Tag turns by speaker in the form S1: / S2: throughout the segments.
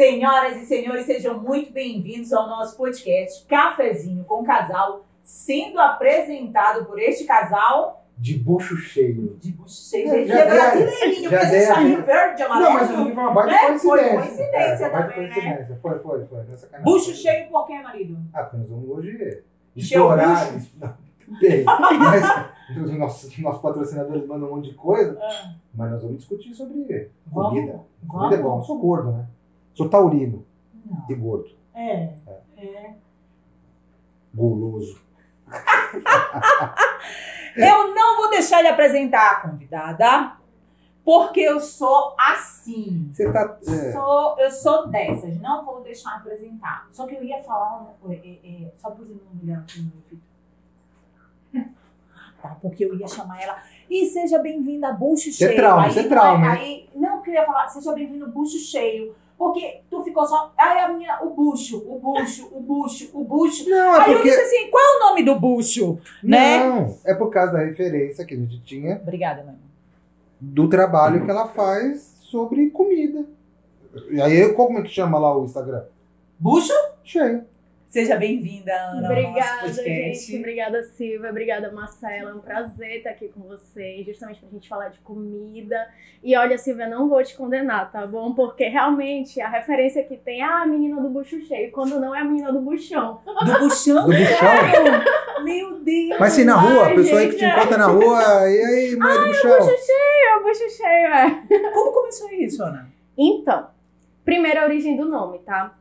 S1: Senhoras e senhores, sejam muito bem-vindos ao nosso podcast Cafezinho com Casal, sendo apresentado por este casal
S2: De bucho cheio.
S1: de bucho cheio. É
S2: dei a-
S1: brasileirinho,
S2: já
S1: porque
S2: a
S1: saem
S2: dica.
S1: verde,
S2: Não,
S1: amarelo.
S2: mas foi uma baita
S1: É, foi
S2: coincidência.
S1: coincidência
S2: É, foi baita
S1: também, né?
S2: coincidência. Foi, foi, foi. Não é sacanagem.
S1: Bucho cheio por quê, marido?
S2: Ah, porque nós vamos hoje explorar. Não, bem, mas os nossos, nossos patrocinadores mandam um monte de coisa,
S1: Ah,
S2: mas nós vamos discutir sobre
S1: Vamos,
S2: comida.
S1: vamos.
S2: Comida é bom. Eu sou gordo, né? Sou taurino
S1: não.
S2: e gordo.
S1: É, é.
S2: Guloso.
S1: Eu não vou deixar ele apresentar a convidada, porque eu sou assim.
S2: Você tá. é,
S1: Sou, eu sou dessas, não vou deixar apresentar. Só que eu ia falar, é, é, é, só você não olhar aqui no meu vídeo. Tá, porque eu ia chamar ela. E seja bem-vinda bucho
S2: é
S1: cheio.
S2: trauma, isso é
S1: não
S2: trauma,
S1: Aí, não, porque eu ia falar, seja bem-vindo bucho cheio. Porque tu ficou só. Aí a minha, o bucho, o bucho, o bucho, o bucho.
S2: Não, é
S1: Aí eu
S2: porque.
S1: disse assim: qual é o nome do bucho? né?
S2: Não, é por causa da referência que a gente tinha
S1: Obrigada, mãe.
S2: do trabalho que ela faz sobre comida. E aí, como é que chama lá o Instagram?
S1: Bucho?
S2: Cheio.
S1: Seja bem-vinda, Ana. ao nosso
S3: Obrigada,
S1: podcast.
S3: gente. Obrigada, Silvia. Obrigada, Marcela. É um prazer estar aqui com vocês, justamente pra gente falar de comida. E olha, Silvia, não vou te condenar, tá bom? Porque realmente a referência que tem é a menina do bucho cheio, quando não é a menina do buchão.
S1: Do buchão?
S2: Do buchão.
S1: Meu Deus!
S2: Mas se na rua, a
S3: Ai,
S2: pessoa aí que te
S3: gente,
S2: encontra na rua, e aí, mulher do buchão.
S3: Bucho cheio, é o bucho cheio, é.
S1: Como começou isso, Ana?
S3: Então, primeiro a origem do nome, tá?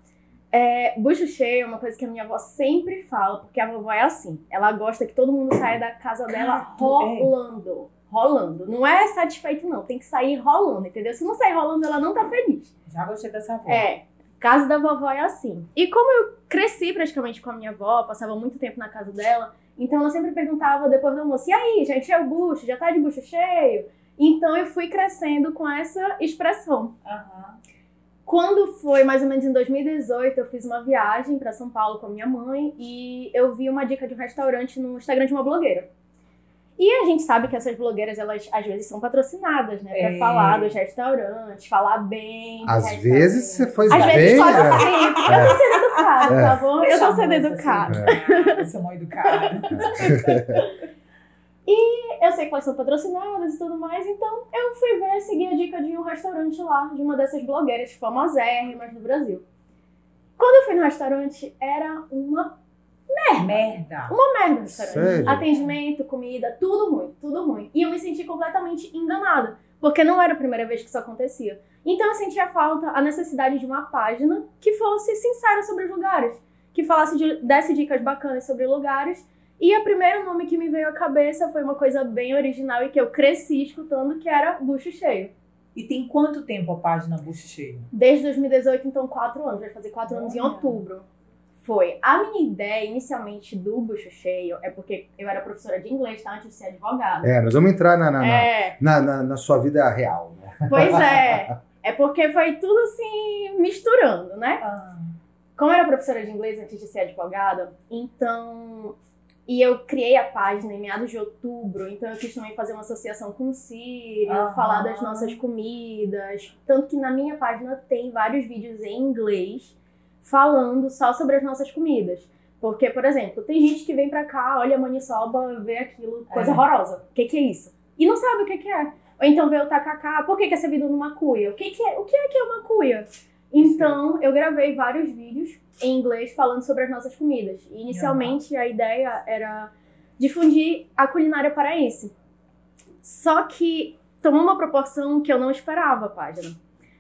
S3: É, bucho cheio é uma coisa que a minha avó sempre fala, porque a vovó é assim. Ela gosta que todo mundo saia da casa dela
S1: é.
S3: rolando. Rolando. Não é satisfeito, não. Tem que sair rolando, entendeu? Se não sair rolando, ela não tá feliz.
S1: Já gostei dessa voz.
S3: É. Casa da vovó é assim. E como eu cresci praticamente com a minha avó, passava muito tempo na casa dela, então ela sempre perguntava depois do almoço: e aí, já encheu o bucho? Já tá de bucho cheio? Então eu fui crescendo com essa expressão.
S1: Aham.
S3: Quando foi mais ou menos em 2018, eu fiz uma viagem para São Paulo com a minha mãe e eu vi uma dica de um restaurante no Instagram de uma blogueira. E a gente sabe que essas blogueiras, elas às vezes são patrocinadas, né? Pra
S1: É.
S3: falar dos restaurantes, falar bem.
S2: Às vezes você faz
S3: Às
S2: bem.
S3: vezes quase
S2: né?
S3: sempre. Eu tô sendo educada,
S2: É.
S3: tá bom? Eu tô sendo educada.
S1: assim. Eu sou mal educada.
S3: Eu sei que elas são patrocinadas e tudo mais, então eu fui ver, seguir a dica de um restaurante lá, de uma dessas blogueiras famosérrimas do Brasil. Quando eu fui no restaurante, era uma
S1: Merda.
S3: Uma merda o restaurante.
S2: Sério?
S3: Atendimento, comida, tudo ruim, tudo ruim. E eu me senti completamente enganada, porque não era a primeira vez que isso acontecia. Então eu sentia falta, a necessidade de uma página que fosse sincera sobre os lugares, que falasse de, desse dicas bacanas sobre lugares. E o primeiro nome que me veio à cabeça foi uma coisa bem original e que eu cresci escutando, que era Bucho Cheio.
S1: E tem quanto tempo a página Bucho Cheio?
S3: Desde 2018, então, quatro anos. Vai fazer quatro anos em outubro. Foi. A minha ideia, inicialmente, do Bucho Cheio, é porque eu era professora de inglês, tá? Antes de ser advogada.
S2: É, nós vamos entrar na, na, na,
S3: É,
S2: na, na- na sua vida real. Né?
S3: pois é. É porque foi tudo assim, misturando, né?
S1: Ah,
S3: Como eu era professora de inglês antes de ser advogada, então. E eu criei a página em meados de outubro, então eu quis também fazer uma associação com o Sírio,
S1: Aham.
S3: falar das nossas comidas. Tanto que na minha página tem vários vídeos em inglês falando só sobre as nossas comidas. Porque, por exemplo, tem gente que vem pra cá, olha a maniçoba, vê aquilo, coisa
S1: É.
S3: horrorosa. O que, que é isso? E não sabe o que, que é. Ou então vê o tacacá, por que, que é servido numa cuia? O que, que é, o que é que é uma cuia? Então, eu gravei vários vídeos em inglês falando sobre as nossas comidas. E, inicialmente, a ideia era difundir a culinária paraense. Só que tomou uma proporção que eu não esperava a página.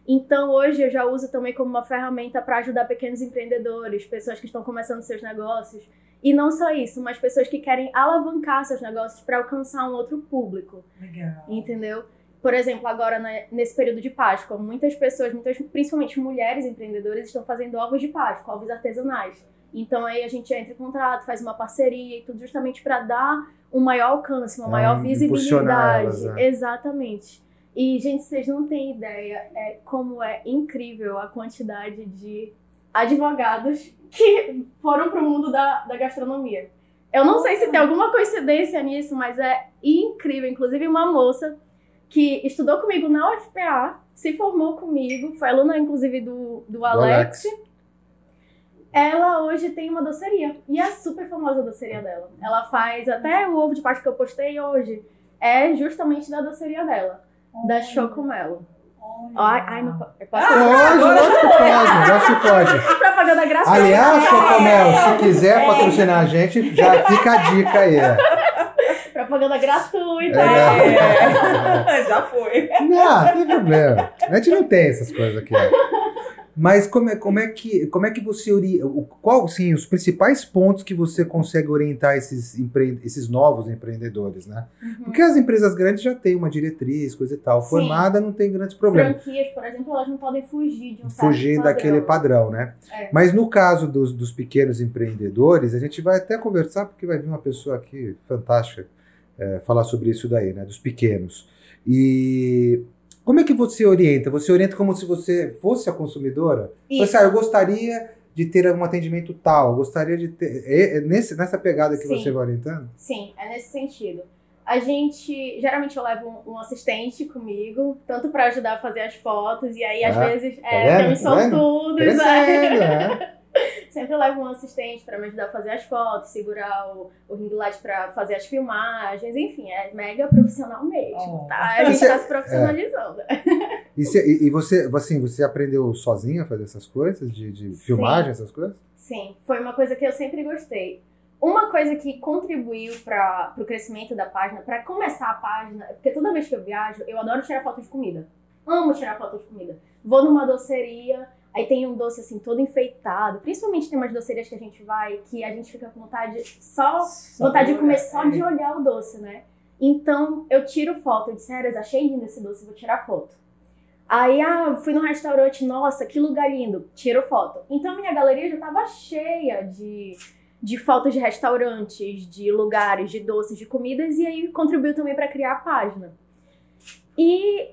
S3: Então, hoje eu já uso também como uma ferramenta para ajudar pequenos empreendedores, pessoas que estão começando seus negócios. E não só isso, mas pessoas que querem alavancar seus negócios para alcançar um outro público.
S1: legal.
S3: Entendeu? Por exemplo, agora né, nesse período de Páscoa, muitas pessoas, muitas, principalmente mulheres empreendedoras, estão fazendo ovos de Páscoa, ovos artesanais. Então aí a gente entra em contrato, faz uma parceria e tudo justamente para dar um maior alcance, uma
S2: Ah,
S3: maior visibilidade.
S2: elas, né?
S3: Exatamente. E, gente, vocês não têm ideia é, como é incrível a quantidade de advogados que foram pro mundo da, da gastronomia. Eu não sei se tem alguma coincidência nisso, mas é incrível. Inclusive, uma moça que estudou comigo na UFPA, se formou comigo, foi aluna, inclusive, do, do Alex.
S2: Alex.
S3: Ela hoje tem uma doceria. E é super famosa a doceria dela. Ela faz até o ovo de Páscoa que eu postei hoje. É justamente da doceria dela. Da Chocomelo. Ai, ai, não pode. Posso
S2: Pode, lógico que pode, lógico que pode.
S3: propaganda gratuita.
S2: Aliás,
S3: É.
S2: Chocomel, se quiser patrocinar a gente, já fica a dica aí. É.
S3: Propaganda gratuita.
S1: É. Já foi.
S2: Não, não tem problema. A gente não tem essas coisas aqui. Mas como é, como é que como é que você qual sim os principais pontos que você consegue orientar esses empre... esses novos empreendedores, né?
S3: Uhum.
S2: Porque as empresas grandes já têm uma diretriz, coisa e tal.
S3: Sim.
S2: Formada não tem grandes problemas.
S3: Franquias, por exemplo, elas não podem fugir de um
S2: Fugir
S3: padrão.
S2: daquele padrão, né?
S3: É.
S2: Mas no caso dos, dos pequenos empreendedores, a gente vai até conversar, porque vai vir uma pessoa aqui fantástica é, falar sobre isso daí, né? Dos pequenos. E como é que você orienta? Você orienta como se você fosse a consumidora? Então,
S3: Isso.
S2: assim, ah, eu gostaria de ter um atendimento tal, eu gostaria de ter. É, é nesse, nessa pegada que
S3: Sim.
S2: você vai orientando?
S3: Sim, é nesse sentido. A gente, geralmente eu levo um, um assistente comigo, tanto para ajudar a fazer as fotos, e aí às
S2: Ah,
S3: vezes
S2: vendo?
S3: é,
S2: Tá vendo?
S3: sortudos,
S2: Crescendo,
S3: né?
S2: né?
S3: Sempre levo um assistente para me ajudar a fazer as fotos, segurar o, o ring light para fazer as filmagens, enfim, é mega profissional mesmo,
S1: Oh.
S3: tá? A gente
S2: Você-
S3: tá se profissionalizando.
S2: E, se- e- e você, assim, você aprendeu sozinha a fazer essas coisas? De, de filmagem, essas coisas?
S3: Sim, foi uma coisa que eu sempre gostei. Uma coisa que contribuiu para o crescimento da página, para começar a página, porque toda vez que eu viajo, eu adoro tirar foto de comida. Amo tirar foto de comida. Vou numa doceria, aí tem um doce assim todo enfeitado. Principalmente tem umas docerias que a gente vai que a gente fica com vontade só vontade de comer só de olhar o doce, né? Então eu tiro foto. Eu disse, Eras, achei lindo esse doce, vou tirar foto. Aí, ah, fui num restaurante, nossa, que lugar lindo, tiro foto. Então minha galeria já tava cheia de, de fotos de restaurantes, de lugares, de doces, de comidas, e aí contribuiu também para criar a página. E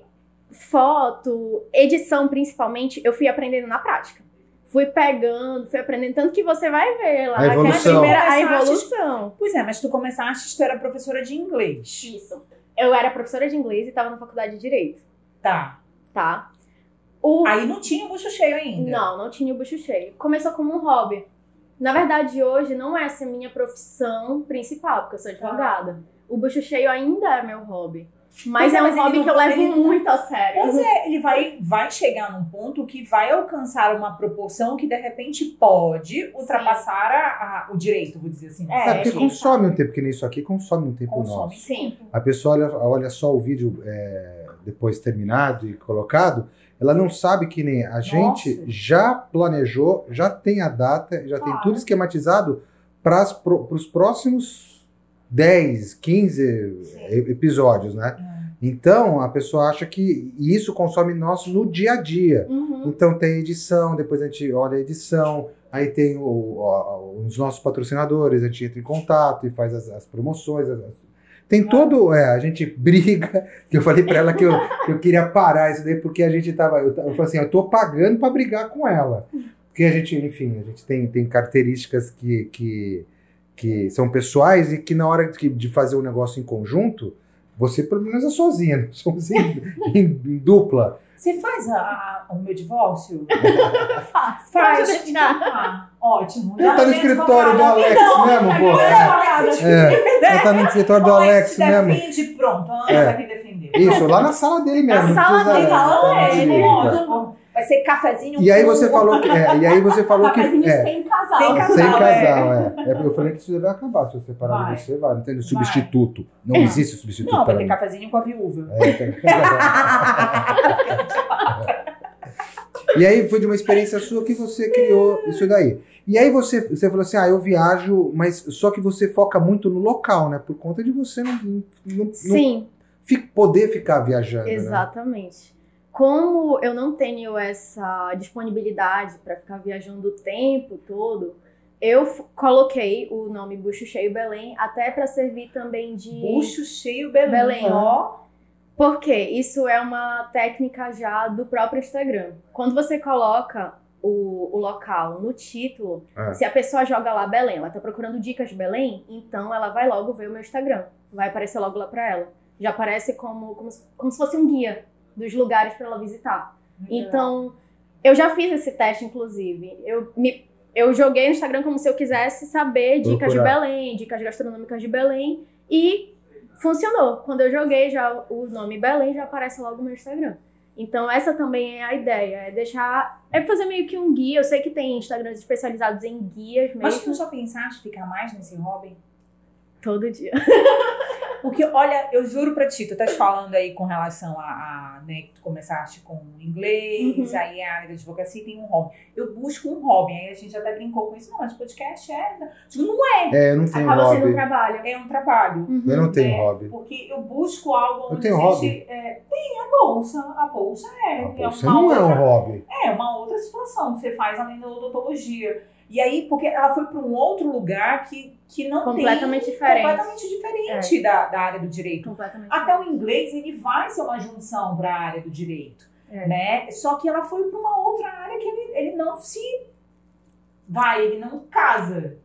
S3: foto, edição principalmente, eu fui aprendendo na prática. Fui pegando, fui aprendendo, tanto que você vai ver lá
S2: A evolução.
S3: aquela primeira, a evolução.
S1: Pois é, mas tu começaste, tu era professora de inglês.
S3: Isso. Eu era professora de inglês e estava na faculdade de Direito,
S1: Tá.
S3: tá? O...
S1: Aí não tinha o bucho cheio ainda.
S3: Não, não tinha o bucho cheio. Começou como um hobby. Na verdade, hoje não é essa a minha profissão principal, porque eu sou advogada. O bucho cheio ainda é meu hobby. Mas
S1: é,
S3: é um
S1: mas
S3: hobby que eu levo
S1: ele
S3: muito a sério.
S1: Pois é, ele vai, vai chegar num ponto que vai alcançar uma proporção que de repente pode ultrapassar a, a- o direito, vou dizer assim.
S3: É,
S2: É, porque consome um tempo, que nem isso aqui consome um tempo
S1: Consome.
S2: nosso.
S3: Sim.
S2: A pessoa olha, olha só o vídeo é, depois terminado e colocado, ela não sabe que nem a gente já planejou, já tem a data, já tem
S1: Claro.
S2: tudo esquematizado para os próximos 10, 15
S3: Sim.
S2: episódios, né?
S1: Hum.
S2: Então a pessoa acha que isso consome nosso no dia a dia.
S3: Uhum.
S2: Então tem edição, depois a gente olha a edição, aí tem o- o- os nossos patrocinadores, a gente entra em contato e faz as, as promoções. as- tem todo. É, a gente briga, eu falei pra ela que eu, que eu queria parar isso daí, porque a gente tava. Eu, eu falei assim, eu tô pagando pra brigar com ela. Porque a gente, enfim, a gente tem, tem características que, que, que são pessoais e que na hora de, de fazer um negócio em conjunto, você pelo menos é sozinha, não somos em, em dupla.
S1: Você faz a- a- o meu divórcio?
S3: Faz.
S1: Faz.
S3: Pode deixar.
S1: Então tá. Ótimo.
S2: Já tá no escritório do. Alex
S1: Não,
S2: mesmo, pô.
S1: Pois é.
S2: É, já tá no escritório do Alex
S1: se
S2: mesmo.
S1: defende, pronto. A Ana
S2: É.
S1: vai me defender.
S2: Isso, lá na sala dele mesmo.
S3: Na
S2: não
S3: sala dele,
S2: é,
S1: Vai ser cafezinho
S2: E aí
S1: com-
S2: você falou que. é, e aí você falou que. É,
S3: sem casal.
S1: Sem casal.
S2: sem
S1: é.
S2: casal, é. é. porque Eu falei que isso vai acabar. Se você parar
S1: Vai.
S2: de você, vai. Não tem
S1: Vai.
S2: substituto. Não
S1: É.
S2: existe substituto
S1: Não, vai ter
S2: mim.
S1: cafezinho com a viúva.
S2: É, tem- E aí foi de uma experiência sua que você criou isso daí. E aí você, você falou assim, ah, eu viajo, mas só que você foca muito no local, né? Por conta de você não, não, não
S3: Sim.
S2: fi- poder ficar viajando. Né?
S3: Como eu não tenho essa disponibilidade para ficar viajando o tempo todo, eu coloquei o nome Bucho Cheio Belém até para servir também de.
S1: Bucho cheio, Belém.
S3: Belém.
S1: Ó.
S3: Porque isso é uma técnica já do próprio Instagram. Quando você coloca o, o local no título,
S2: É.
S3: se a pessoa joga lá Belém, ela tá procurando dicas de Belém, então ela vai logo ver o meu Instagram. Vai aparecer logo lá pra ela. Já aparece como, como, como se fosse um guia dos lugares para ela visitar. Então, eu já fiz esse teste, inclusive. Eu, me, eu joguei no Instagram como se eu quisesse saber dicas de
S2: Procurar.
S3: Belém, dicas gastronômicas de Belém. E funcionou. Quando eu joguei já o nome Belém, já aparece logo no meu Instagram. Então, essa também é a ideia. É deixar. É fazer meio que um guia. Eu sei que tem Instagrams especializados em guias mesmo.
S1: Mas tu já pensaste em ficar mais nesse hobby?
S3: Todo dia.
S1: Porque, olha, eu juro pra ti, tu estás falando aí com relação a, a, né, que tu começaste com inglês,
S3: Uhum.
S1: aí a área da advocacia tem um hobby. Eu busco um hobby, aí a gente até brincou com isso. Não, mas podcast é... Tipo, não é,
S2: É, eu não tenho
S3: Acaba sendo um
S2: hobby.
S3: trabalho.
S1: é um trabalho.
S3: Uhum.
S2: Eu não tenho
S1: É,
S2: hobby.
S1: Porque eu busco algo
S2: Eu
S1: onde
S2: tenho
S1: a
S2: hobby?
S1: gente... É, tem a bolsa, a bolsa é.
S2: Ah,
S1: é
S2: Você
S1: uma
S2: não é um
S1: outra-
S2: hobby.
S1: É, uma outra situação que você faz além da odontologia. E aí, porque ela foi para um outro lugar que, que não
S3: Completamente
S1: tem...
S3: diferente. É.
S1: Completamente diferente da, da área do direito.
S3: Completamente.
S1: Até o inglês, ele vai ser uma junção para a área do direito,
S3: É.
S1: né? Só que ela foi para uma outra área que ele, ele não se vai, ele não casa.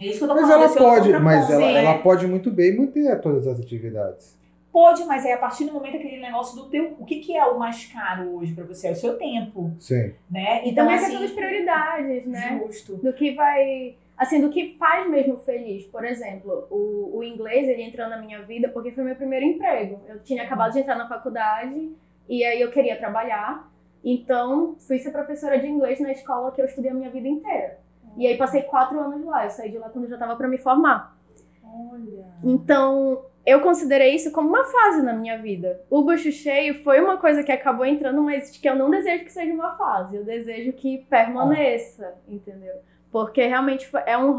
S1: É isso que eu tô
S2: Mas
S1: falando.
S2: ela
S1: outro
S2: pode, mas ela,
S1: né?
S2: ela pode muito bem manter todas as atividades.
S1: Pode, mas é a partir do momento aquele negócio do teu... O que, que é o mais caro hoje para você? É o seu tempo,
S2: Sim.
S1: né?
S3: E também a questão das prioridades, né?
S1: Justo.
S3: do que vai assim do que faz mesmo feliz por exemplo o, o inglês ele entrou na minha vida porque foi meu primeiro emprego eu tinha acabado de entrar na faculdade e aí eu queria trabalhar então fui ser professora de inglês na escola que eu estudei a minha vida inteira e aí passei quatro anos lá eu saí de lá quando eu já estava para me formar
S1: Olha.
S3: então eu considerei isso como uma fase na minha vida. O bucho cheio foi uma coisa que acabou entrando, mas que eu não desejo que seja uma fase. Eu desejo que permaneça, entendeu? Porque realmente é um.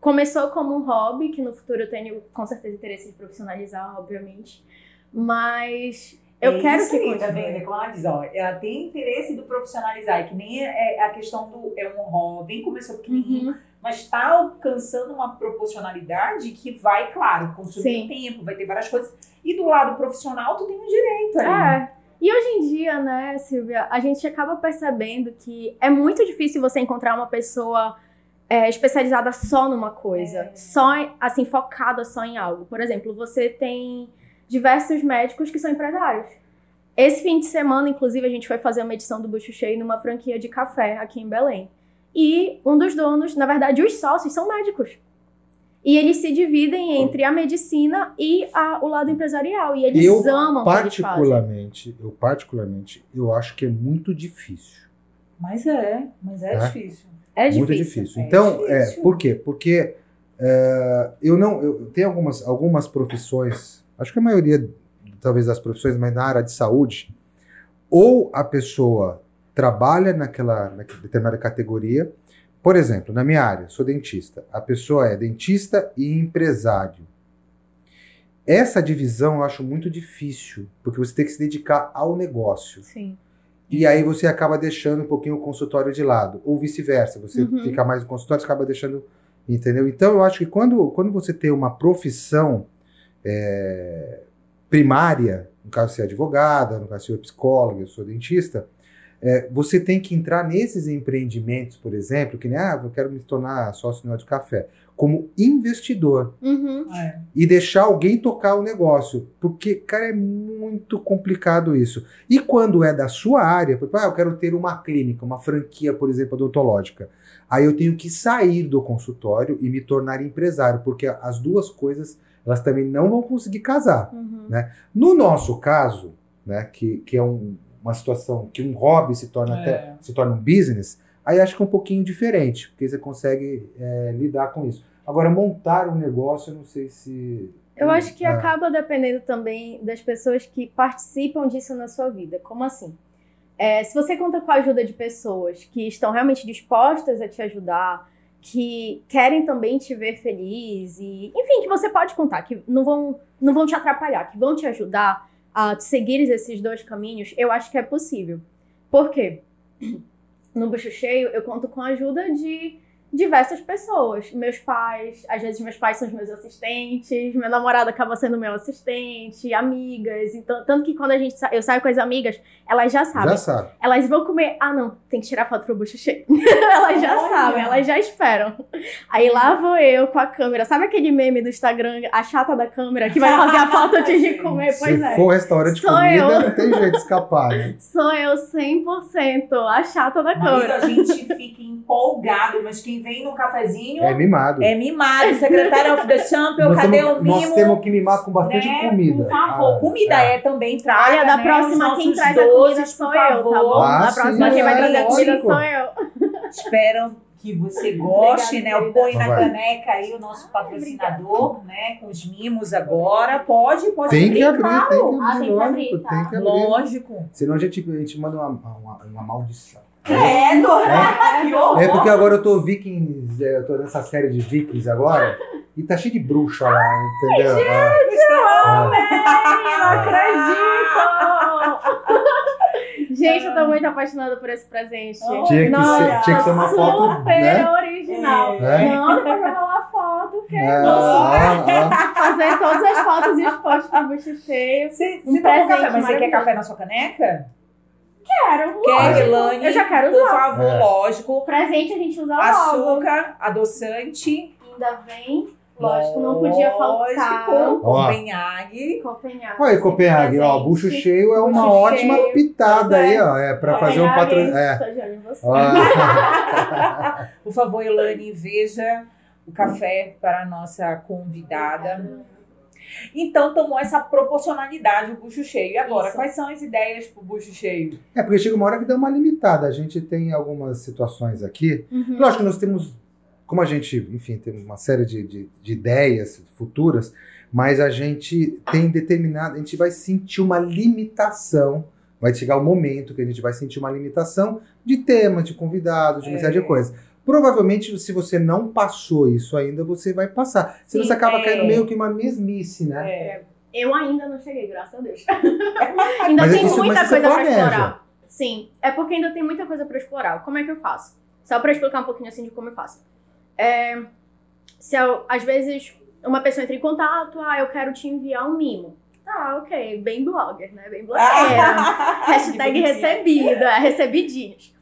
S3: Começou como um hobby, que no futuro eu tenho com certeza interesse de profissionalizar, obviamente. Mas eu
S1: é
S3: quero
S1: isso
S3: que
S1: aí, tá vendo? É como ela diz, ó, ela tem interesse do profissionalizar, é que nem é a questão do é um hobby, começou pequenininho,
S3: Uhum.
S1: Mas está alcançando uma proporcionalidade que vai, claro, consumir
S3: Sim.
S1: tempo, vai ter várias coisas. E do lado profissional, tu tem um direito ali.
S3: É. E hoje em dia, né, Silvia, a gente acaba percebendo que é muito difícil você encontrar uma pessoa é, especializada só numa coisa,
S1: É.
S3: só assim focada só em algo. Por exemplo, você tem diversos médicos que são empresários. Esse fim de semana, inclusive, a gente foi fazer uma edição do Bucho Cheio numa franquia de café aqui em Belém. E um dos donos, na verdade, os sócios são médicos. E eles se dividem entre a medicina e a- o lado empresarial. E eles
S2: Eu,
S3: amam o que eles fazem.
S2: particularmente, eu particularmente, eu acho que é muito difícil.
S1: Mas é, mas é,
S2: É?
S1: difícil.
S3: É difícil.
S2: Muito difícil.
S1: É
S2: Então, é,
S1: difícil.
S2: por quê? Porque é, eu não. Eu tenho algumas, algumas profissões, acho que a maioria, talvez, das profissões, mas na área de saúde, ou a pessoa trabalha naquela, naquela determinada categoria. Por exemplo, na minha área, sou dentista. A pessoa é dentista e empresário. Essa divisão eu acho muito difícil, porque você tem que se dedicar ao negócio.
S3: Sim.
S2: E aí você acaba deixando um pouquinho o consultório de lado. Ou vice-versa. Você
S3: Uhum.
S2: fica mais no consultório, você acaba deixando. Entendeu? Então eu acho que quando, quando você tem uma profissão é, primária, no caso você é advogada, no caso você é psicóloga, eu sou dentista, é, você tem que entrar nesses empreendimentos, por exemplo, que nem, ah, eu quero me tornar sócio de café, como investidor
S3: Uhum.
S1: É.
S2: e deixar alguém tocar o negócio. Porque, cara, é muito complicado isso. E quando é da sua área, por exemplo, ah, eu quero ter uma clínica, uma franquia, por exemplo, odontológica. Aí eu tenho que sair do consultório e me tornar empresário, porque as duas coisas, elas também não vão conseguir casar.
S3: Uhum.
S2: No nosso caso, né, que, que é um- uma situação que um hobby se torna
S1: É.
S2: até se torna um business, aí acho que é um pouquinho diferente, porque você consegue é, lidar com isso. Agora, montar um negócio, eu não sei se.
S3: Eu acho que
S2: É.
S3: acaba dependendo também das pessoas que participam disso na sua vida. Como assim? É, se você conta com a ajuda de pessoas que estão realmente dispostas a te ajudar, que querem também te ver feliz e, enfim, que você pode contar, que não vão, não vão te atrapalhar, que vão te ajudar a seguir esses dois caminhos, eu acho que é possível. Por quê? No Bucho Cheio, eu conto com a ajuda de diversas pessoas. Meus pais, às vezes meus pais são os meus assistentes, meu namorado acaba sendo meu assistente, amigas. Então, tanto que quando a gente sa- eu saio com as amigas, elas já sabem.
S2: Já sabe.
S3: Elas vão comer. Ah, não, tem que tirar foto pro bucho cheio. elas já
S1: Olha.
S3: sabem, elas já esperam. Aí lá vou eu com a câmera. Sabe aquele meme do Instagram, a chata da câmera, que vai fazer a foto antes de comer? Pois
S2: Se
S3: é.
S2: for restaurante de
S3: Sou
S2: comida,
S3: eu.
S2: não tem jeito de escapar, né?
S3: Sou eu 100% a chata da
S1: Marido,
S3: câmera.
S1: a gente fica empolgado, mas quem vem no cafezinho
S2: É mimado.
S1: é mimado. Secretário of the Champion,
S2: nós,
S1: cadê
S2: temos,
S1: o mimo?
S2: nós temos que mimar com bastante
S1: né?
S2: comida.
S1: Por favor,
S2: Ah,
S1: comida é, também traga,
S3: Olha, da
S1: né,
S3: próxima
S1: os
S3: quem traz a comida
S1: doces,
S3: sou
S1: por
S3: eu, tá bom?
S2: Ah,
S3: da
S2: sim,
S3: próxima quem vai
S2: é,
S3: trazer a comida sou eu.
S1: Espero que você goste,
S3: Obrigada,
S1: né? Põe na
S2: Vai.
S1: caneca aí o nosso patrocinador, né? Com os mimos agora. Pode, pode
S2: Tem que abrir,
S1: claro.
S2: tem que
S3: Ah,
S2: abrir,
S3: tem que
S2: lógico,
S3: abrir, tá.
S2: tem que abrir.
S1: Lógico.
S2: Senão a gente, a gente manda uma, uma, uma maldição.
S1: Credo! Que horror!
S2: É porque agora eu tô Vikings, é, eu tô nessa série de Vikings agora, e tá cheio de bruxa lá, entendeu? Ah,
S3: Não acredito! Gente, eu tô muito apaixonada por esse presente.
S1: Oh,
S2: Tinha que
S3: Nossa,
S2: ser- tinha que ser uma foto,
S3: super
S2: né?
S3: original.
S2: É.
S3: Não, depois vai rolar foto, que
S2: é, ah, ah.
S3: fazer todas as fotos e os posts pro bucho cheio.
S1: Você,
S3: Um
S1: tomou
S3: presente
S1: café, mas você quer café na sua caneca?
S3: Quero,
S1: Quer,
S3: lógico.
S1: Elane?
S3: Eu já quero
S1: Por
S3: usar.
S1: favor,
S2: É.
S1: lógico.
S3: Presente a gente usa logo.
S1: Açúcar, adoçante.
S3: Ainda vem. Lógico, não podia faltar.
S1: Lógico,
S2: Ó.
S1: Copenhague.
S3: Copenhague.
S2: Olha Copenhague, ó, bucho cheio é uma
S3: Bucho
S2: ótima
S3: cheio.
S2: pitada
S1: Pois
S2: aí,
S1: é.
S2: ó, é pra fazer um patro...
S3: Copenhague,
S2: É.
S1: Por favor, Elane, veja o café para a nossa convidada. Então, tomou essa proporcionalidade o bucho cheio. E agora,
S3: Isso.
S1: quais são as ideias para o bucho cheio?
S2: É, porque chega uma hora que dá uma limitada. A gente tem algumas situações aqui.
S3: Uhum.
S2: Lógico que nós temos, como a gente, enfim, tem uma série de, de, de ideias futuras, mas a gente tem determinado, a gente vai sentir uma limitação. Vai chegar o momento que a gente vai sentir uma limitação de temas, de convidados, de uma
S1: É.
S2: série de coisas. Provavelmente, se você não passou isso ainda, você vai passar. Senão você acaba
S1: é.
S2: caindo meio que uma mesmice, né?
S1: É.
S3: Eu ainda não cheguei, graças a Deus. ainda
S2: Mas
S3: tem
S2: isso-
S3: muita coisa pra
S2: planeja.
S3: explorar. Sim, é porque ainda tem muita coisa pra explorar. Como é que eu faço? Só pra explicar um pouquinho assim de como eu faço. É, se eu- às vezes uma pessoa entra em contato, ah, eu quero te enviar um mimo. Ah, ok, bem blogger, né? Bem blogueira. Hashtag é, recebidinhos.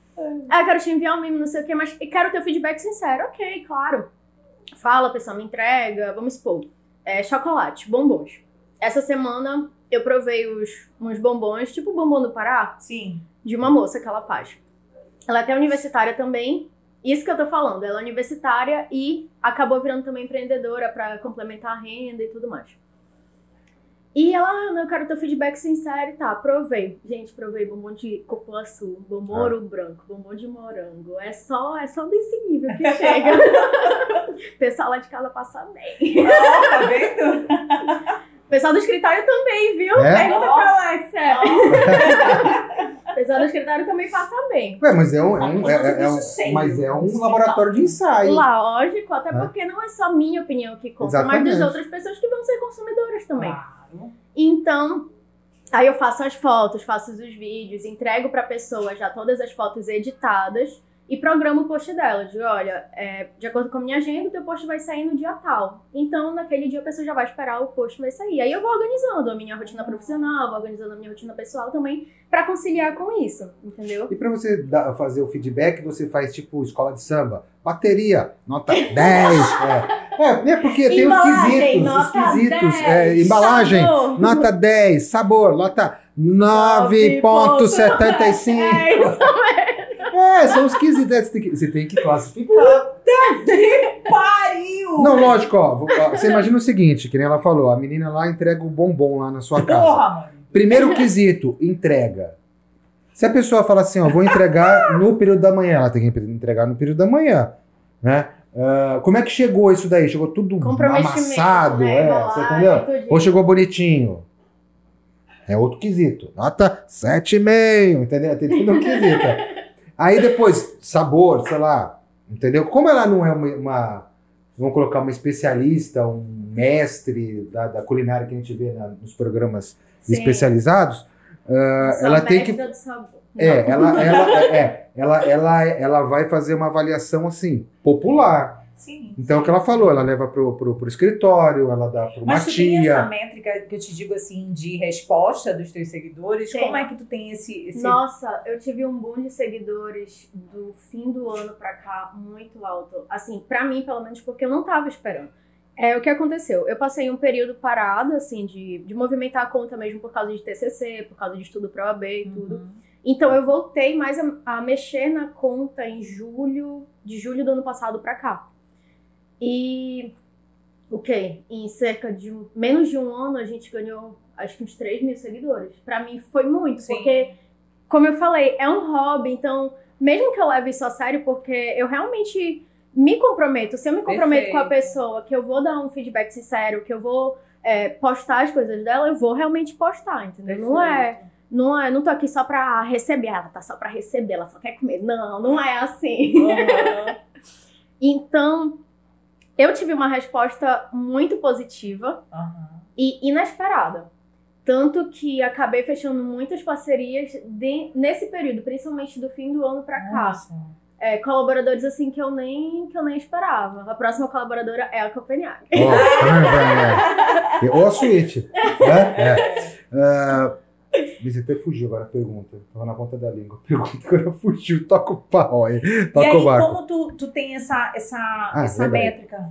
S3: Ah, eu quero te enviar um mimo, não sei o quê, mas quero teu feedback sincero. Ok, claro. Fala, pessoal, me entrega, vamos supor. É, chocolate, bombons. Essa semana eu provei os, uns bombons, tipo o bombom do Pará,
S1: Sim.
S3: de uma moça que ela faz. Ela é até universitária também. Isso que eu tô falando, ela é universitária e acabou virando também empreendedora pra complementar a renda e tudo mais. E ela, ah, não, eu quero teu feedback sincero e tá, provei. Gente, provei bombom de cupuaçu, bombom
S2: Ah.
S3: ouro branco, bombom de morango. É só, é só desse nível que chega. o pessoal lá de casa passa bem.
S1: Ó, tá vendo?
S3: O pessoal do escritório também, viu?
S2: É?
S3: Pergunta
S1: Ó.
S3: pra Alexia. O pessoal do escritório também passa bem.
S2: Ué, mas é um, é um, é, é- é um- mas é um laboratório de ensaio.
S3: Lógico, até
S2: É.
S3: porque não é só minha opinião que conta, mas
S2: Exatamente.
S3: das outras pessoas que vão ser consumidoras também.
S1: Claro.
S3: Então, aí eu faço as fotos, faço os vídeos, entrego pra pessoa já todas as fotos editadas e programo o post dela. Digo, olha, é, de acordo com a minha agenda, o teu post vai sair no dia tal. Então, naquele dia a pessoa já vai esperar o post vai sair. Aí eu vou organizando a minha rotina profissional, vou organizando a minha rotina pessoal também, pra conciliar com isso, entendeu?
S2: E pra você dar- fazer o feedback, você faz tipo escola de samba. Bateria, nota 10. é. é, né, porque tem os quesitos. Os quesitos.
S3: 10,
S2: é, embalagem,
S3: sabor.
S2: nota 10. Sabor, nota 9,75.
S3: É isso.
S2: É, são os quesitos. É, Você tem que, você tem que classificar.
S1: Pariu!
S2: Não, lógico, ó, Você imagina o seguinte, que nem ela falou, a menina lá entrega o bombom lá na sua casa.
S1: Porra, mano.
S2: Primeiro quesito, entrega. Se a pessoa fala assim, ó, vou entregar no período da manhã, ela tem que entregar no período da manhã, né? Ah, como é que chegou isso daí? Chegou tudo amassado,
S3: né?
S2: é, você entendeu? Ou chegou bonitinho? É outro quesito. Nota 7,5, entendeu? Tem tudo um quesito. Aí depois, sabor, sei lá, entendeu? Como ela não é uma, uma- vamos colocar uma especialista, um mestre da, da culinária que a gente vê na- nos programas
S1: Sim.
S2: especializados,
S3: Sou
S2: ela tem que. É, ela, ela, é, ela, ela, ela vai fazer uma avaliação assim, popular.
S1: Sim.
S2: Então, o que ela falou, ela leva pro, pro, pro escritório, ela dá para uma
S1: Mas tu tem essa
S2: tia.
S1: métrica que eu te digo assim de resposta dos teus seguidores? Como é que tu tem esse. esse...
S3: Nossa, eu tive um boom de seguidores do fim do ano pra cá muito alto. Assim, pra mim, pelo menos, porque eu não tava esperando. É o que aconteceu. Eu passei um período parado, assim, de, de movimentar a conta mesmo por causa de TCC, por causa de estudo pra OAB e tudo.
S1: Uhum.
S3: Então eu voltei mais a, a mexer na conta em julho, de julho do ano passado pra cá. E o quê? Em cerca de um- menos de um ano a gente ganhou acho que uns 3 mil seguidores. Pra mim foi muito,
S1: Sim.
S3: porque, como eu falei, é um hobby, então, mesmo que eu leve isso a sério, porque eu realmente me comprometo, se eu me comprometo com a
S1: Perfeito.
S3: pessoa, que eu vou dar um feedback sincero, que eu vou é, postar as coisas dela, eu vou realmente postar, entendeu? Não é não é, não tô aqui só pra receber, ela tá só pra receber, ela só quer comer. Não, não é assim.
S1: Aham.
S3: Então, eu tive uma resposta muito positiva
S1: Aham.
S3: e inesperada. Tanto que acabei fechando muitas parcerias de- nesse período, principalmente do fim do ano pra cá. É, colaboradores assim que eu nem que eu nem esperava. A próxima colaboradora é a Copenhague.
S2: Tá vendo? É. Ou a suíte. Né? É. Até fugiu agora a pergunta. Tava na ponta da língua. Pergunta agora fugiu. Toca o pau aí.
S1: E
S2: Toca
S1: aí,
S2: o barco.
S1: como tu, tu tem essa, essa,
S2: Ah,
S1: essa métrica?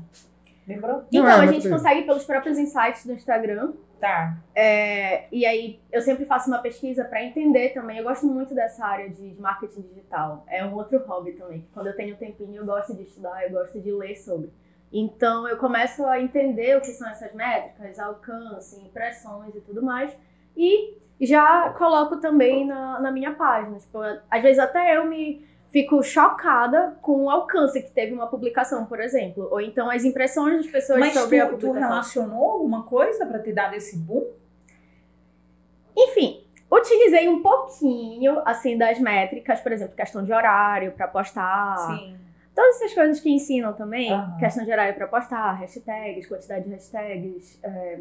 S1: Lembrou?
S3: Então,
S2: Não, é,
S3: a gente
S2: tem-
S3: consegue pelos próprios insights do Instagram.
S1: Tá.
S3: É, e aí, eu sempre faço uma pesquisa para entender também. Eu gosto muito dessa área de marketing digital. É um outro hobby também. Quando eu tenho um tempinho, eu gosto de estudar, eu gosto de ler sobre. Então, eu começo a entender o que são essas métricas, alcance, impressões e tudo mais. E já coloco também na, na minha página. Tipo, às vezes até eu me fico chocada com o alcance que teve uma publicação, por exemplo. Ou então as impressões das pessoas
S1: Mas
S3: sobre a
S1: tu, tu
S3: publicação.
S1: relacionou alguma coisa pra ter dado esse boom?
S3: Enfim, utilizei um pouquinho, assim, das métricas, por exemplo, questão de horário para postar.
S1: Sim.
S3: Todas essas coisas que ensinam também.
S1: Aham.
S3: Questão de horário para postar, hashtags, quantidade de hashtags, é,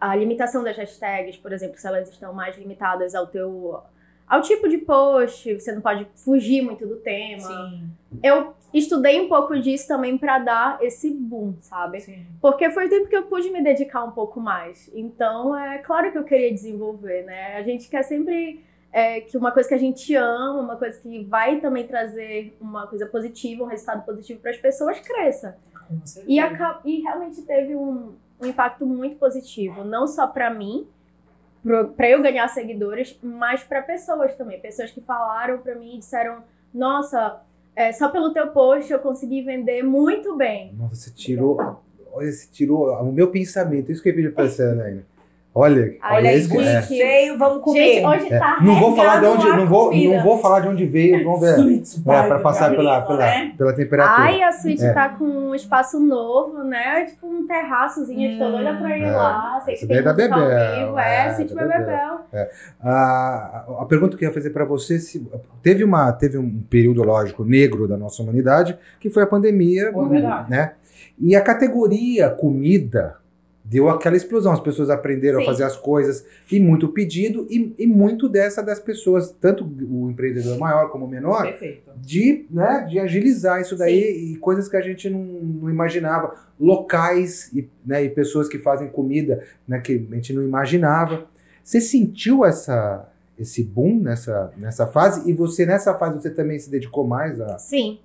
S3: a limitação das hashtags, por exemplo, se elas estão mais limitadas ao teu... Ao tipo de post, você não pode fugir muito do tema.
S1: Sim.
S3: Eu estudei um pouco disso também para dar esse boom, sabe?
S1: Sim.
S3: Porque foi o tempo que eu pude me dedicar um pouco mais. Então, é claro que eu queria desenvolver, né? A gente quer sempre é, que uma coisa que a gente ama, uma coisa que vai também trazer uma coisa positiva, um resultado positivo para as pessoas, cresça. E, e realmente teve um, um impacto muito positivo, não só para mim, para eu ganhar seguidores, mas para pessoas também. Pessoas que falaram para mim e disseram: Nossa, é, só pelo teu post eu consegui vender muito bem.
S2: Nossa, você tirou. Você tirou o meu pensamento. Isso que eu pedi pra você, Anaína. Olha,
S3: Olha
S2: olha que é.
S1: Cheio, vamos comer.
S3: Gente, hoje
S2: É,
S3: tá
S2: Não vou falar de onde,
S3: a
S2: não vou,
S3: comida.
S2: não vou falar de onde veio, vamos ver.
S1: Suítes,
S2: É, para passar pela, pela,
S1: né?
S2: pela temperatura.
S3: Ai, a suíte
S2: É.
S3: tá com um espaço novo, né? Tipo um terraçozinho, estou doida pra ir
S2: É.
S3: lá. Sei que tem
S2: é da Bebel,
S3: vivo.
S2: é,
S3: É, suíte
S2: da
S3: Bebel.
S2: A, a pergunta que eu ia fazer para você, se, teve, uma, teve um período, lógico, negro da nossa humanidade, que foi a pandemia,
S1: verdade.
S2: né? E a categoria comida deu aquela explosão. As pessoas aprenderam
S3: Sim.
S2: a fazer as coisas e muito pedido e, e muito dessa das pessoas, tanto o empreendedor maior como o menor,
S1: Perfeito.
S2: de, né, de agilizar isso daí e coisas que a gente não, não imaginava. Locais e, né, e pessoas que fazem comida né, que a gente não imaginava. Você sentiu essa, esse boom nessa, nessa fase? E você, nessa fase, você também se dedicou mais a.
S3: Sim.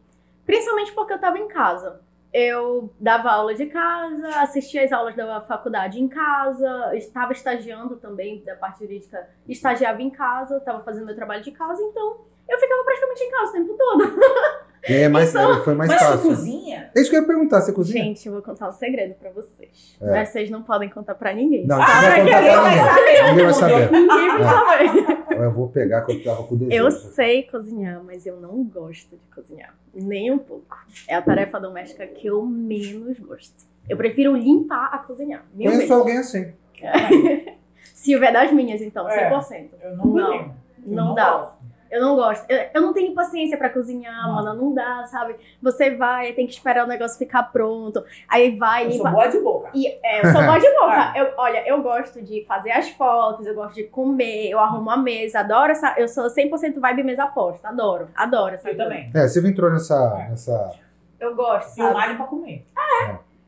S3: Principalmente porque eu tava em casa. Eu dava aula de casa, assistia às aulas da faculdade em casa, estava estagiando também da parte jurídica, estagiava em casa, estava fazendo meu trabalho de casa, então eu ficava praticamente em casa o tempo todo.
S2: É, mais,
S3: Então,
S2: foi mais
S1: Mas
S2: fácil.
S1: cozinha?
S2: É isso que eu ia perguntar, você cozinha?
S3: Gente, eu vou contar um segredo pra vocês.
S2: É.
S3: Mas vocês não podem contar pra ninguém.
S2: Não, não vai contar pra
S3: vai
S2: ninguém.
S3: saber.
S2: Ninguém vai saber.
S3: Ninguém vai
S2: É.
S3: saber.
S2: Eu vou pegar que eu tava com desejo.
S3: Eu sei cozinhar, mas eu não gosto de cozinhar. Nem um pouco. É a tarefa doméstica que eu menos gosto. Eu prefiro limpar a cozinhar.
S2: Conheço
S3: vezes.
S2: alguém assim.
S3: Silvia é das minhas, então,
S1: É.
S3: 100%.
S1: Eu não
S3: Não.
S1: Eu
S3: Não dá. Eu não gosto. Eu, eu não tenho paciência pra cozinhar,
S1: Não.
S3: mano. Não dá, sabe? Você vai, tem que esperar o negócio ficar pronto. Aí vai,
S1: Eu sou
S3: limpa.
S1: boa de boca.
S3: E é, eu sou mó de boca.
S1: Ah.
S3: Eu, olha, eu gosto de fazer as fotos, eu gosto de comer, eu arrumo a mesa, adoro essa. Eu sou 100% vibe mesa posta, adoro, adoro essa
S1: Eu
S3: coisa.
S1: também.
S2: É, você entrou nessa.
S1: É.
S2: nessa...
S3: Eu gosto, sabe?
S1: alho pra comer.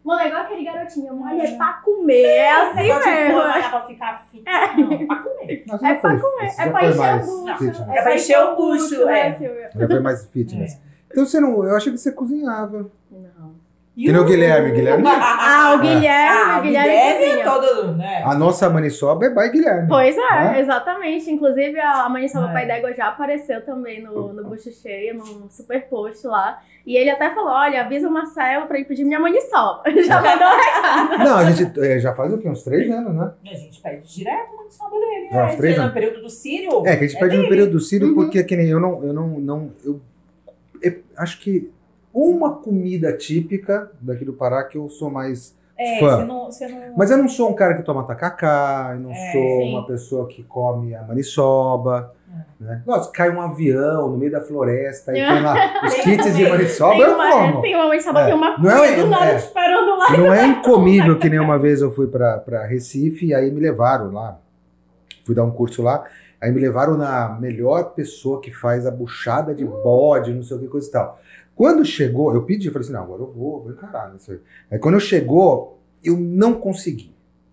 S3: Mano, é igual aquele garotinho, mano, é pra comer, é assim mesmo.
S1: não é pra ficar fit. Não, é pra comer.
S2: Não,
S3: É pra comer, é pra
S2: foi
S3: encher o bucho.
S1: É pra encher o bucho,
S3: né,
S1: é.
S2: Já foi mais fitness.
S1: É.
S2: Então você não. Eu achei que você cozinhava.
S3: Não.
S1: E
S2: Que nem o Guilherme, Guilherme.
S3: Ah, o Guilherme,
S1: Ah,
S3: o Guilherme
S1: Guilherme
S3: cozinha.
S1: é todo, né?
S2: A nossa maniçoba é by Guilherme.
S3: Pois é,
S2: Né?
S3: exatamente. Inclusive, a Salva
S1: É.
S3: Pai d'Égua já apareceu também no, no Bucho Cheio, num super post lá. E ele até falou: olha, avisa o Marcelo pra ele pedir minha maniçoba. Já mandou um recado.
S2: Não, a gente é, já faz o quê? Uns três anos, né?
S1: A gente pede direto no sábado dele.
S2: É, uns três
S1: no
S2: anos.
S1: período do Sírio.
S2: É, que a gente pede no
S1: dele.
S2: período do Sírio,
S3: Uhum.
S2: porque que nem eu não. Eu não, não eu, eu acho que uma comida típica daqui do Pará que eu sou mais.
S1: É,
S2: fã.
S1: você não, não...
S2: Mas eu não sou um cara que toma tacacá, eu não
S1: É,
S2: sou
S3: sim.
S2: uma pessoa que come a maniçoba. Né? Nossa, cai um avião no meio da floresta e tem lá os kits de maniçoba,
S3: tem,
S2: eu
S3: uma,
S2: como.
S3: tem uma Salva,
S2: É.
S3: tem uma
S2: Não é-
S3: do nada
S2: é. Não é incomível que nem uma vez eu fui pra Recife e aí me levaram lá. Fui dar um curso lá. Aí me levaram na melhor pessoa que faz a buchada de bode, não sei o que, coisa e tal. Quando chegou, eu pedi, eu falei assim, não, agora eu vou, vou encarar isso aí. Aí quando chegou, eu não consegui.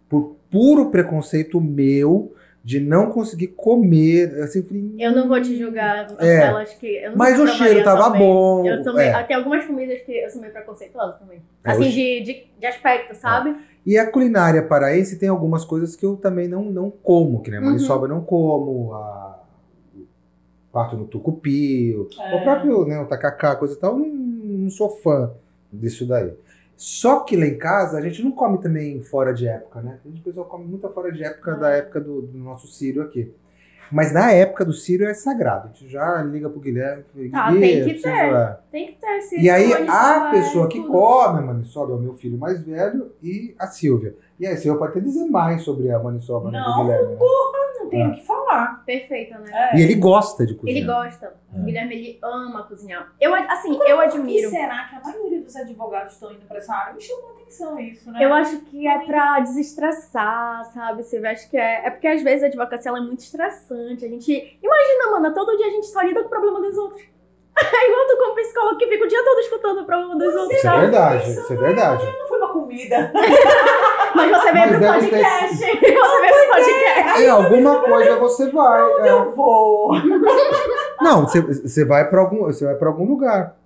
S2: Por puro preconceito meu de não conseguir comer. Assim, eu falei,
S3: Eu não vou te julgar,
S2: É.
S3: Acho que. Eu não
S2: Mas o
S3: eu
S2: cheiro tava
S3: também.
S2: bom.
S3: Eu sou meio,
S2: é.
S3: Tem algumas comidas que eu sou meio preconceituosa também.
S2: É,
S3: Assim, de, de, de aspecto, sabe?
S2: E a culinária paraense tem algumas coisas que eu também não, não como, que nem a
S3: Uhum.
S2: maniçoba eu não como, a o pato no tucupi, o,
S1: É.
S2: o próprio né, o tacacá, coisa e tal, não, não sou fã disso daí. Só que lá em casa a gente não come também fora de época, né? A gente, pessoal come muito fora de época, da
S1: É.
S2: época do, do nosso Sírio aqui. Mas na época do Sírio é sagrado. A gente já liga pro Guilherme. e
S3: Ah,
S2: "Gui,
S3: tem que ter.
S2: é."
S3: Tem que ter.
S2: E aí, a pessoa que
S3: tudo.
S2: come a maniçoba é o meu filho mais velho e a Silvia. E aí, Silvia pode até dizer mais sobre a maniçoba né, do
S1: Não,
S2: Guilherme. Né?
S1: Não tem o que falar.
S3: Perfeita, né?
S1: É.
S2: E ele gosta de cozinhar.
S3: Ele gosta.
S2: É.
S3: O Guilherme, ele ama cozinhar. Eu, assim, eu
S1: Por que
S3: admiro.
S1: será que a maioria dos advogados estão indo pra essa área? Me chamou a atenção isso, né?
S3: Eu acho que é pra desestressar, sabe, Silvia? Acho que é. É porque às vezes a advocacia ela é muito estressante. A gente. Imagina, mana, todo dia a gente só lida com o problema dos outros. É igual tu como psicólogo que fica o dia todo escutando o problema dos outros.
S2: Isso é verdade, isso é verdade.
S1: Não foi uma comida.
S3: Mas você veio pro
S2: deve ter
S3: podcast. Você veio pro podcast.
S2: É, alguma coisa você vai. é.
S1: Eu vou.
S2: Não, você, você vai para algum, você vai para algum lugar.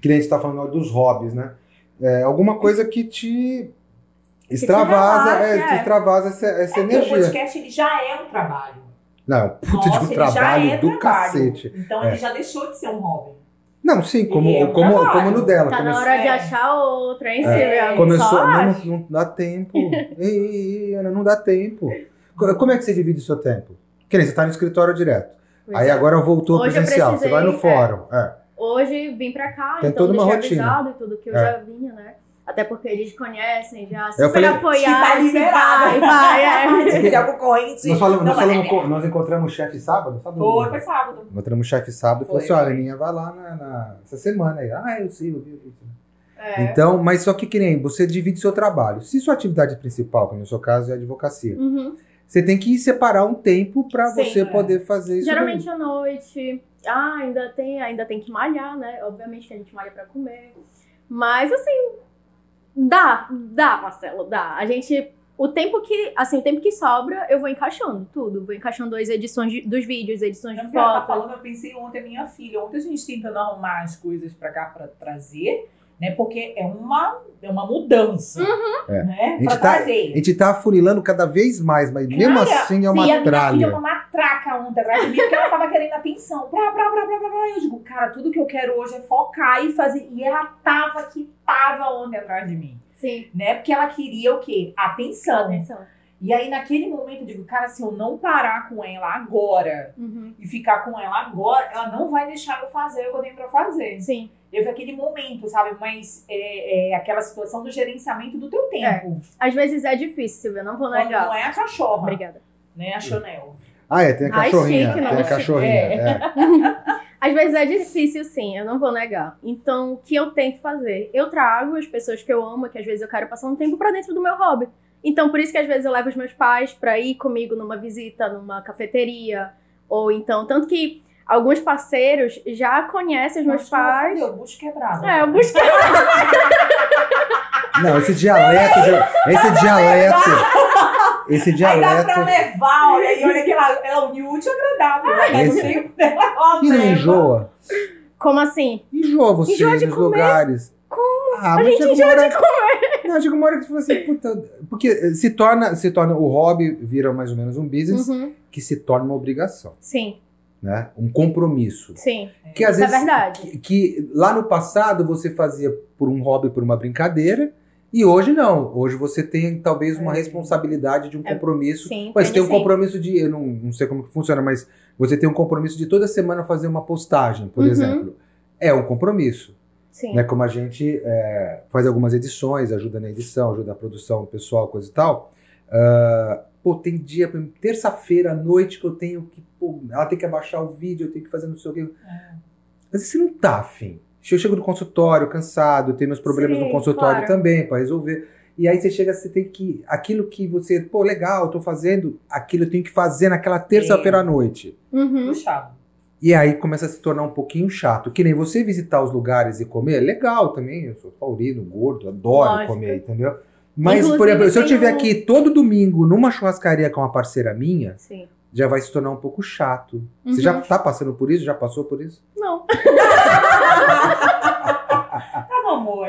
S2: Que nem a gente tá falando dos hobbies, né? É, alguma coisa que te extravasa, é, te
S3: é.
S2: extravasa essa, essa
S1: É porque o
S2: energia.
S1: podcast ele já é um trabalho.
S2: Não, puta
S1: Nossa,
S2: de um
S1: ele já
S2: trabalho
S1: é
S2: do
S1: trabalho.
S2: cacete.
S1: Então
S2: É.
S1: ele já deixou de ser um hobby.
S2: Não, sim, como,
S1: é um
S2: como,
S1: trabalho.
S2: como no dela.
S3: Tá na
S2: começou-
S3: hora de
S1: É.
S3: achar outra, hein,
S2: É.
S3: Silvia?
S2: Começou, não, não, não dá tempo. ei, ei, ei, Ana, não dá tempo. Co- Como é que você divide o seu tempo? Que nem você tá no escritório direto.
S3: Pois
S2: Aí
S3: é.
S2: agora voltou
S3: Hoje
S2: presencial. Você vai no fórum. É.
S3: Hoje vim pra cá,
S2: Tem
S3: então
S2: toda uma rotina.
S3: e tudo que eu
S2: É.
S3: já vinha, né? Até porque eles conhecem, já
S2: Eu
S3: super
S2: falei,
S1: "Se tá liberada."
S3: vai, vai, é.
S1: Se quiser concorrente.
S2: Nós, falamos,
S1: Não,
S2: nós, falamos
S1: é-
S2: nós encontramos o chefe sábado, sábado?
S1: Foi, foi sábado.
S2: Encontramos o chefe sábado e falou
S1: Foi,
S2: assim: olha,
S1: foi.
S2: Aninha, vai lá na, na- essa semana aí. Ah, eu sei, eu vi, eu vi.
S3: É.
S2: Então, mas só que que nem você divide seu trabalho. Se sua atividade principal, que no seu caso é a advocacia,
S3: Uhum.
S2: você tem que separar um tempo para você
S1: é.
S2: poder fazer isso.
S3: Geralmente à noite. Ah, ainda tem, ainda tem que malhar, né? Obviamente que a gente malha pra comer. Mas assim, dá, dá, Marcelo, dá. A gente. O tempo que. Assim, o tempo que sobra, eu vou encaixando tudo. Vou encaixando as edições de- dos vídeos, edições
S1: Já
S3: de
S1: ela tá
S3: foto.
S1: falando, eu pensei ontem minha filha. Ontem a gente tentando arrumar as coisas pra cá pra trazer, né? Porque é uma, é uma mudança,
S2: É.
S1: né?
S2: A gente
S1: Pra
S2: tá-
S1: trazer.
S2: A gente tá afunilando cada vez mais, mas mesmo
S1: Cara,
S2: assim é
S1: e a
S2: uma
S1: minha filha é
S2: tralha.
S1: uma matraca ontem atrás de mim, porque ela tava querendo atenção. Blá, blá, blá, blá, blá. Eu digo, cara, tudo que eu quero hoje é focar e fazer. E ela tava que tava ontem atrás de mim.
S3: Sim,
S1: Né? Porque ela queria o quê? Atenção.
S3: atenção.
S1: E aí, naquele momento, eu digo, cara, se eu não parar com ela agora
S3: Uhum.
S1: e ficar com ela agora, ela não vai deixar eu fazer o que eu tenho pra fazer.
S3: Sim.
S1: Teve aquele momento, sabe? Mas é, é aquela situação do gerenciamento do teu tempo.
S3: Às vezes é difícil, Silvia, não vou
S1: Quando
S3: negar.
S1: não é a cachorra,
S3: Obrigada.
S1: né? A Chanel.
S2: Ah, é, tem a
S3: Ai,
S2: cachorrinha.
S3: chique, não,
S2: tem a
S3: chique.
S2: cachorrinha.
S1: É.
S2: é.
S3: Às vezes é difícil, sim, eu não vou negar. Então, o que eu tento fazer? Eu trago as pessoas que eu amo, que às vezes eu quero passar um tempo pra dentro do meu hobby. Então, por isso que às vezes eu levo os meus pais pra ir comigo numa visita, numa cafeteria. Ou então, tanto que alguns parceiros já conhecem os meus
S1: eu
S3: pais.
S1: o bucho quebrado.
S3: É, eu busquei.
S2: Não, esse dialeto, esse dialeto, esse
S1: Aí dá pra
S2: dialeto.
S1: levar, olha aí, olha que ela, ela une útil e agradável.
S2: Esse-
S1: dela, ela
S2: E não enjoa?
S3: Como assim?
S2: Enjoa você
S3: Enjoa de
S2: nos lugares. Como? Ah,
S3: A gente enjoa
S2: hora...
S3: de comer.
S2: Não, chega uma hora que você fala assim, puta. Porque se torna, se torna. O hobby vira mais ou menos um business
S3: Uhum.
S2: que se torna uma obrigação,
S3: Sim,
S2: né? Um compromisso.
S3: sim.
S2: Que às
S3: é
S2: vezes.
S3: verdade.
S2: Que, que lá no passado você fazia por um hobby, por uma brincadeira. E hoje não. Hoje você tem talvez uma
S1: É.
S2: responsabilidade de um
S3: É,
S2: compromisso.
S3: Sim,
S2: Mas tem um compromisso de. Eu não, não sei como que funciona, mas você tem um compromisso de toda semana fazer uma postagem, por
S3: Uhum.
S2: exemplo. É um compromisso.
S3: Sim.
S2: Né? Como a gente é, faz algumas edições, ajuda na edição, ajuda na produção pessoal, coisa e tal. Ah, pô, tem dia, terça-feira à noite que eu tenho que. Pô, ela tem que abaixar o vídeo, eu tenho que fazer não sei o quê. Às vezes você não tá afim. Eu chego do consultório cansado, eu tenho meus problemas
S3: Sim,
S2: no consultório
S3: claro.
S2: também para resolver. E aí você chega, você tem que. Aquilo que você, pô, legal, tô fazendo, aquilo eu tenho que fazer naquela terça-feira à noite.
S3: Uhum.
S1: Puxado.
S2: E aí começa a se tornar um pouquinho chato. Que nem você visitar os lugares e comer, é legal também. Eu sou taurino, gordo, adoro
S3: Lógico.
S2: comer, entendeu? Mas,
S3: Inclusive,
S2: por exemplo, se eu
S3: tem
S2: estiver
S3: um-
S2: aqui todo domingo numa churrascaria com uma parceira minha,
S3: Sim.
S2: já vai se tornar um pouco chato. Você
S3: Uhum.
S2: já tá passando por isso? Já passou por isso?
S3: Não.
S1: Tá bom, amor.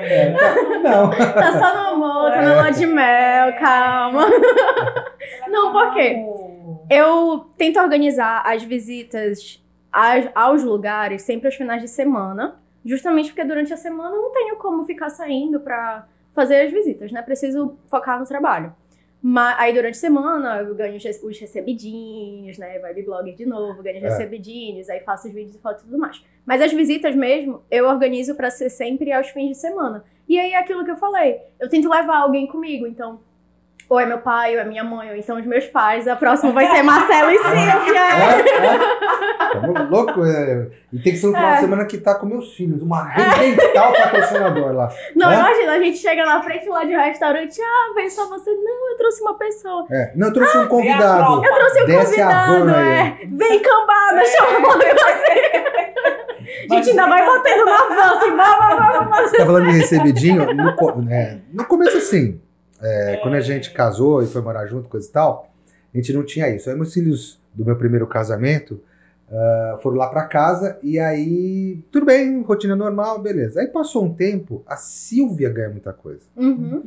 S2: Não.
S3: Tá só no amor, tá na lua de mel, calma. Não, por quê? Eu tento organizar as visitas aos, aos lugares sempre aos finais de semana, justamente porque durante a semana eu não tenho como ficar saindo pra fazer as visitas, né? Preciso focar no trabalho. Mas aí durante a semana eu ganho os rece- os recebidinhos, né? Vibe blogger de novo, ganho os
S2: É.
S3: recebidinhos, aí faço os vídeos e fotos e tudo mais. Mas as visitas mesmo, eu organizo pra ser sempre aos fins de semana. E aí é aquilo que eu falei, eu tento levar alguém comigo, então ou é meu pai, ou é minha mãe, ou então os meus pais. A próxima vai ser Marcelo e Silvia.
S2: É, é. Tamo louco. é. E tem que ser um final
S3: É.
S2: de semana que tá com meus filhos. Uma arrebentar o patrocinador lá.
S3: Não,
S2: É?
S3: imagina, a gente chega na frente lá de um restaurante, ah, vem só você. Não, eu trouxe uma pessoa.
S2: É. Não, eu trouxe um convidado.
S3: Eu trouxe um
S2: Desce
S3: convidado, é. Vem cambada, chama A gente ainda vai batendo na van, assim, vá, vá, vá.
S2: Você tá falando de recebidinho? No, né, no começo, assim, é, quando a gente casou e foi morar junto, coisa e tal, a gente não tinha isso. Aí meus filhos do meu primeiro casamento ah, foram lá pra casa e aí, tudo bem, rotina normal, beleza. Aí passou um tempo, a Silvia ganha muita coisa.
S3: Uhum.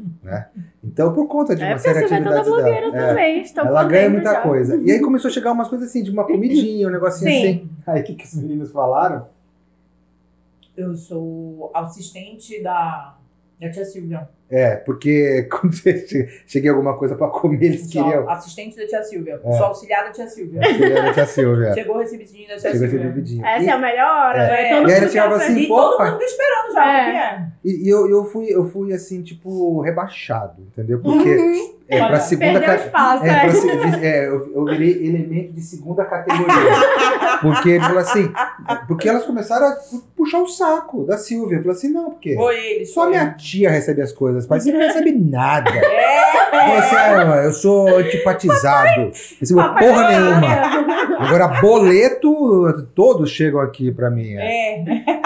S2: Então, por conta de
S3: É
S2: uma
S3: porque
S2: série de atividades
S3: blogueira
S2: dela. é,
S3: também.
S2: Ela ganha muita
S3: já.
S2: coisa. E aí começou a chegar umas coisas assim, de uma comidinha, um negocinho
S3: Sim.
S2: assim. Aí o que, que os meninos falaram?
S1: Eu sou assistente da, da tia Silvia.
S2: É, porque quando você cheguei alguma coisa pra comer, eles queriam.
S1: assistente da tia Silvia.
S2: É.
S1: Sou auxiliar da tia Silvia.
S2: Era a tia Silvia.
S1: Chegou o recebidinho da tia
S2: Chegou
S1: Silvia.
S2: bebidinho.
S3: Essa
S2: E,
S3: é a melhor hora,
S2: É.
S3: né? Todo
S2: E aí
S3: mundo
S2: ele chegava assim, pô,
S1: todo mundo esperando já,
S3: É.
S1: o que é?
S2: e- e eu, eu, fui, eu fui assim, tipo, rebaixado, entendeu? Porque
S3: Uhum.
S2: é, pra
S1: Olha,
S2: segunda
S3: Perdeu
S2: ca-
S3: espaço,
S2: É,
S3: é.
S2: pra se- é, eu, eu virei elemento de segunda categoria. Porque ele falou assim, porque elas começaram a pu- puxar o saco da Silvia. Eu falei assim, não, porque
S1: Foi ele.
S2: só
S1: foi
S2: minha tia recebe as coisas, pai, você não recebe nada.
S1: É.
S2: Ah, eu sou antipatizado, recebo
S3: Papai
S2: porra nenhuma. Agora, boleto, todos chegam aqui pra mim. é.
S1: É.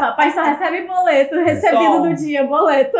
S3: Papai só recebe boleto, recebido
S1: Só.
S3: do dia, boleto.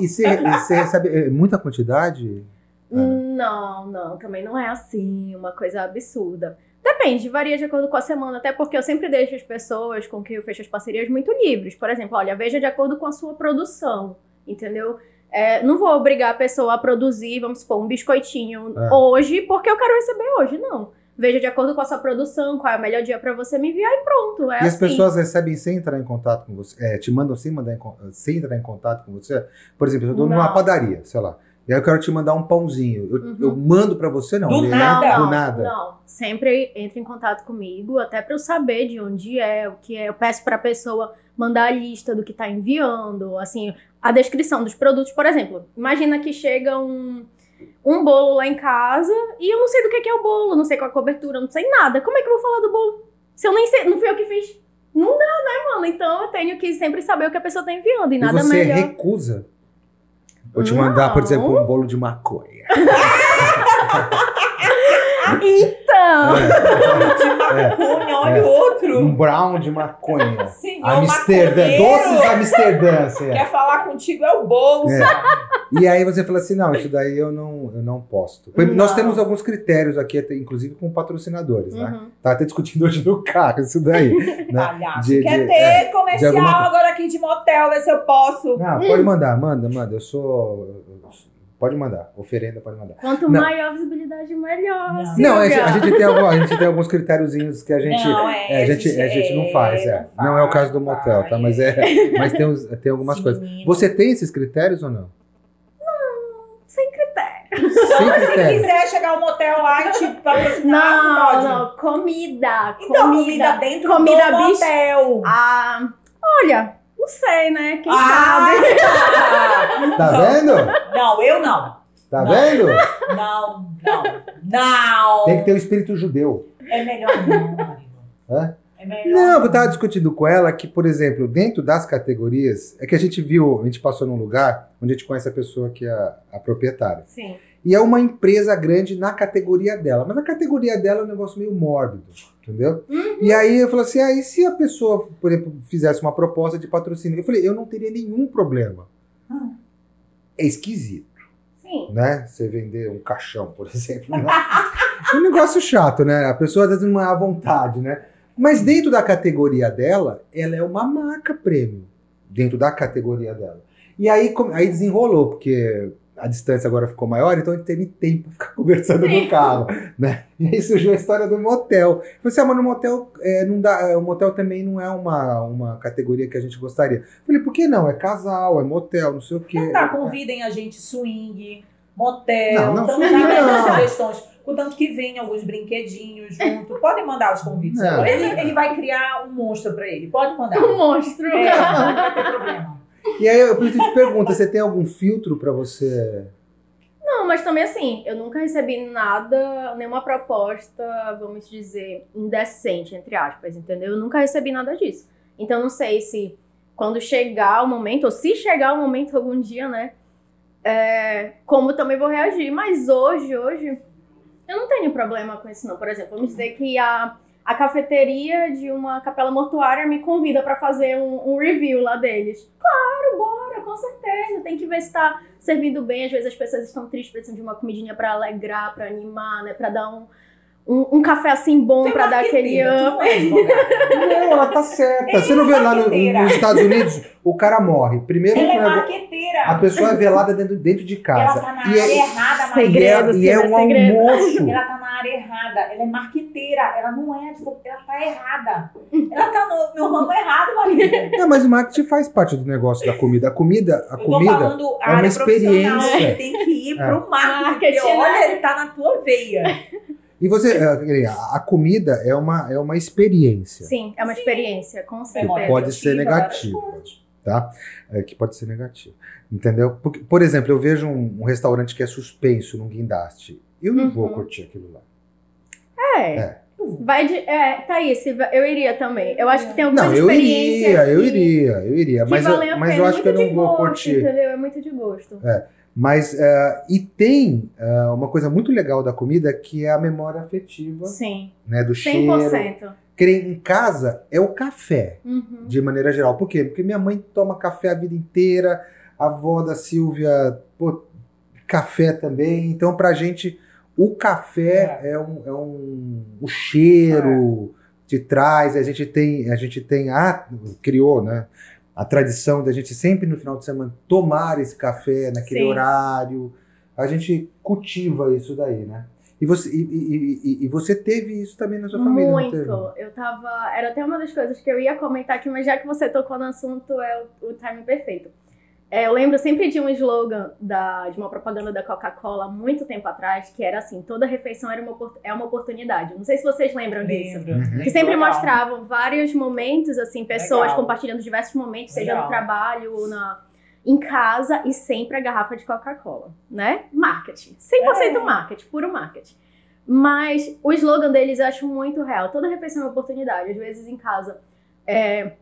S2: E você recebe é, muita quantidade?
S3: Não, não, também não é assim, uma coisa absurda. Depende, varia de acordo com a semana, até porque eu sempre deixo as pessoas com quem eu fecho as parcerias muito livres. Por exemplo, olha, veja de acordo com a sua produção, entendeu? É, não vou obrigar a pessoa a produzir, vamos supor, um biscoitinho
S2: É.
S3: hoje, porque eu quero receber hoje, não. Veja de acordo com a sua produção, qual é o melhor dia pra você me enviar e pronto. É
S2: e as
S3: assim.
S2: pessoas recebem sem entrar em contato com você? É, te mandam sem, mandar em sem entrar em contato com você? Por exemplo, eu tô numa padaria, sei lá. E aí eu quero te mandar um pãozinho. Eu,
S3: Uhum.
S2: eu mando pra você, não?
S1: Do
S2: Ele-
S1: nada.
S3: Não,
S2: Do nada.
S3: Não, sempre entra em contato comigo, até para eu saber de onde é, o que é. Eu peço para a pessoa mandar a lista do que está enviando, assim, a descrição dos produtos. Por exemplo, imagina que chega um, um bolo lá em casa e eu não sei do que que é o bolo, não sei qual a cobertura, não sei nada. Como é que eu vou falar do bolo? Se eu nem sei, não fui eu que fiz. Não dá, né, mano? Então eu tenho que sempre saber o que a pessoa tá enviando e
S2: E
S3: nada
S2: você
S3: melhor.
S2: recusa. Vou te mandar, por
S3: Não.
S2: exemplo, um bolo de maconha.
S3: Então,
S2: É.
S1: Maconha, olha
S2: É.
S1: o outro.
S2: Um brown de maconha.
S1: Senhor
S2: Amsterdã,
S1: maconheiro,
S2: doces de Amsterdã. assim, é.
S1: Quer falar contigo é o bolso.
S2: E aí você fala assim, não, isso daí eu não, eu não posto. Exemplo, Nós
S1: Não.
S2: temos alguns critérios aqui, inclusive com patrocinadores, né?
S3: uhum.
S2: Tá até discutindo hoje no carro isso daí. né?
S1: Palhaço.
S2: De-
S1: Quer
S2: de-
S1: ter
S2: é,
S1: comercial
S2: de alguma-
S1: agora aqui de motel, ver se eu posso.
S2: Não, pode mandar, manda, manda. Eu sou. Pode mandar. Oferenda, pode mandar.
S3: quanto
S2: Não.
S3: maior a visibilidade, melhor.
S1: Não.
S3: Silvia.
S2: Não, a gente, a gente tem algum- a gente tem alguns critériozinhos que a gente.
S1: Não, é,
S2: é, a, gente, a gente não faz, é. Não, é o caso do motel, tá? Mas, é, mas tem, uns- tem algumas
S1: Sim,
S2: coisas. Você tem esses critérios ou não?
S3: Sem critério.
S2: Sem
S1: Se
S2: critérios.
S1: quiser chegar ao motel lá e te patrocinar,
S3: Não,
S1: pode.
S3: não, comida.
S1: Então, comida
S3: comida.
S1: dentro
S3: comida
S1: do
S3: bicho.
S1: motel.
S3: Ah, olha, não sei, né? Quem
S1: Ah,
S3: sabe?
S2: Tá
S1: Não.
S2: vendo?
S1: Não, eu não.
S2: Tá
S1: Não.
S2: vendo?
S1: Não, não, não.
S2: Tem que ter o espírito judeu.
S1: É melhor não, marido.
S2: Hã?
S1: É melhor
S2: Não, eu tava discutindo com ela que, por exemplo, dentro das categorias, é que a gente viu, a gente passou num lugar onde a gente conhece a pessoa que é a, a proprietária.
S3: Sim.
S2: E é uma empresa grande na categoria dela. Mas a categoria dela é um negócio meio mórbido, entendeu? E aí eu falei assim: ah, e se a pessoa, por exemplo, fizesse uma proposta de patrocínio? Eu falei, eu não teria nenhum problema.
S1: Ah.
S2: É esquisito,
S3: Sim.
S2: né? Você vender um caixão, por exemplo. né? É um negócio chato, né? A pessoa às vezes não é à vontade, né? Mas dentro da categoria dela, ela é uma marca premium. Dentro da categoria dela. E aí, aí desenrolou, porque a distância agora ficou maior, então a gente teve tempo pra ficar conversando no carro, né? E aí surgiu a história do motel. Eu falei assim, ah, mas no motel, é, não dá, é, o motel também não é uma, uma categoria que a gente gostaria. Eu falei, por que não? É casal, é motel, não sei o quê.
S1: Não tá, convidem a gente swing, motel,
S2: Não, não,
S1: também dá
S2: não.
S1: sugestões. Contanto que venham alguns brinquedinhos junto. Podem mandar os convites.
S2: Não.
S1: Ele, ele vai criar um monstro pra ele. Pode mandar.
S3: Um monstro.
S1: É, não vai ter problema.
S2: E aí eu eu te pergunto, você tem algum filtro pra você...
S3: Não, mas também assim, eu nunca recebi nada, nenhuma proposta, vamos dizer, indecente, entre aspas, entendeu? Eu nunca recebi nada disso. Então não sei se quando chegar o momento, ou se chegar o momento algum dia, né? é, como também vou reagir. Mas hoje, hoje, eu não tenho problema com isso, não. Por exemplo, vamos dizer que a, a cafeteria de uma capela mortuária me convida pra fazer um, um review lá deles. Claro, bora, com certeza. Tem que ver se tá servindo bem. Às vezes as pessoas estão tristes, precisam de uma comidinha pra alegrar, pra animar, né? Pra dar um, um, um café assim bom, pra dar aquele up.
S1: não é
S2: ela tá certa.
S1: Ele
S2: Você não vê lá no- nos Estados Unidos, o cara morre. Primeiro
S1: Ela é marqueteira.
S2: a pessoa é velada dentro, dentro de
S1: Ela
S2: casa.
S1: tá na
S2: E é-
S1: área errada, Maria.
S2: E é,
S3: Segredo,
S2: e é
S3: Silvia,
S2: um
S3: segredo.
S2: almoço.
S1: Ela tá na área errada. Ela é marqueteira. Ela não é advogada. Ela tá errada. Ela tá no, no ramo errado, Maria.
S2: Não, mas o marketing faz parte do negócio da comida. A comida, a comida é uma experiência.
S1: Você tem que ir
S2: É.
S1: pro marketing.
S3: Marketing,
S1: Porque,
S3: né?
S1: olha, ele tá na tua veia.
S2: E você, eh, a comida é uma, é uma experiência.
S3: Sim, é uma experiência, com
S2: Que
S3: certeza.
S2: pode ser negativa, tá? É, que pode ser negativa. Entendeu? Porque, por exemplo, eu vejo um, um restaurante que é suspenso num guindaste. Eu não vou
S3: Uhum.
S2: curtir aquilo lá.
S3: É.
S2: É.
S3: Vai de. É, Thaís, eu iria também. Eu acho que tem algumas
S2: Não, eu
S3: experiências.
S2: iria, eu
S3: que-
S2: iria, eu iria.
S3: Que
S2: Mas, eu, mas eu acho que eu não vou
S3: gosto,
S2: curtir.
S3: Entendeu? É muito de gosto.
S2: Mas, eh, e tem eh, uma coisa muito legal da comida que é a memória afetiva,
S3: Sim.
S2: né? Do cheiro.
S3: 100%.
S2: Que em casa é o café,
S3: Uhum.
S2: de maneira geral. Por quê? Porque minha mãe toma café a vida inteira, a avó da Silvia, pô, café também. Então, pra gente, o café é, um, é um. O cheiro te traz, a gente tem, a gente tem, a, criou, né? A tradição da gente sempre no final de semana tomar esse café naquele
S3: Sim.
S2: horário. A gente cultiva isso daí, né? E você, e, e- e- você teve isso também na sua família?
S3: Muito. Eu tava. Era até uma das coisas que eu ia comentar aqui, mas já que você tocou no assunto, é o, o time perfeito. É, eu lembro sempre de um slogan da, de uma propaganda da Coca-Cola há muito tempo atrás, que era assim: toda refeição era uma, é uma oportunidade. Não sei se vocês lembram disso.
S1: Lembro.
S2: Uhum.
S1: Lembro
S3: Que sempre
S1: legal.
S3: mostravam vários momentos, assim, pessoas
S1: Legal.
S3: compartilhando diversos momentos, seja
S1: Legal.
S3: no trabalho ou na. em casa e sempre a garrafa de Coca-Cola, né? Marketing. 100%
S1: É.
S3: marketing, puro marketing. Mas o slogan deles eu acho muito real. Toda refeição é uma oportunidade. Às vezes em casa, é,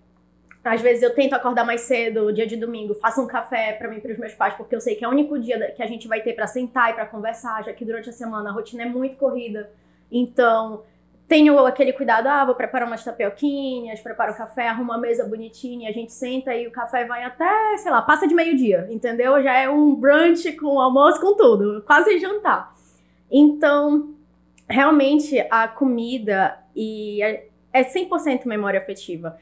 S3: às vezes eu tento acordar mais cedo, dia de domingo, faço um café pra mim e pros meus pais, porque eu sei que é o único dia que a gente vai ter pra sentar e pra conversar, já que durante a semana a rotina é muito corrida. Então, tenho aquele cuidado, ah, vou preparar umas tapioquinhas, preparo o café, arrumo a mesa bonitinha, a gente senta e o café vai até, sei lá, passa de meio-dia, entendeu? Já é um brunch com almoço, com tudo, quase jantar. Então, realmente a comida e é, é 100% memória afetiva.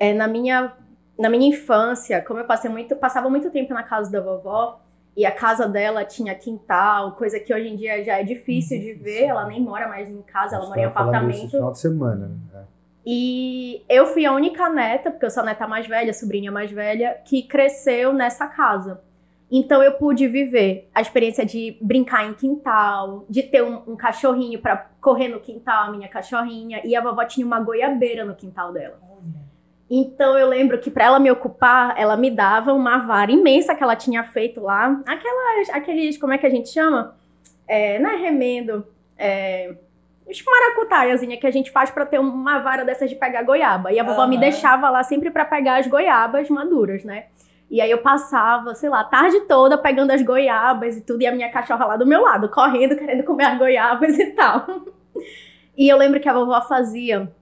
S3: É, na minha na minha infância, como eu passei muito, passava muito tempo na casa da vovó e a casa dela tinha quintal, coisa que hoje em dia já é difícil de ver, ela nem mora mais em casa, ela mora em
S2: isso
S3: apartamento.
S2: final de semana. né?
S3: E eu fui a única neta, porque eu sou a neta mais velha, a sobrinha mais velha, que cresceu nessa casa. Então eu pude viver a experiência de brincar em quintal, de ter um, um cachorrinho pra correr no quintal, a minha cachorrinha, e a vovó tinha uma goiabeira no quintal dela. Então eu lembro que pra ela me ocupar, ela me dava uma vara imensa que ela tinha feito lá, aquelas, aqueles, como é que a gente chama? É, não é remendo, é, os maracutaiazinha que a gente faz pra ter uma vara dessas de pegar goiaba. E a vovó me
S1: Aham.
S3: deixava lá sempre pra pegar as goiabas maduras, né? E aí eu passava, sei lá, a tarde toda pegando as goiabas e tudo, e a minha cachorra lá do meu lado, correndo, querendo comer as goiabas e tal. E eu lembro que a vovó fazia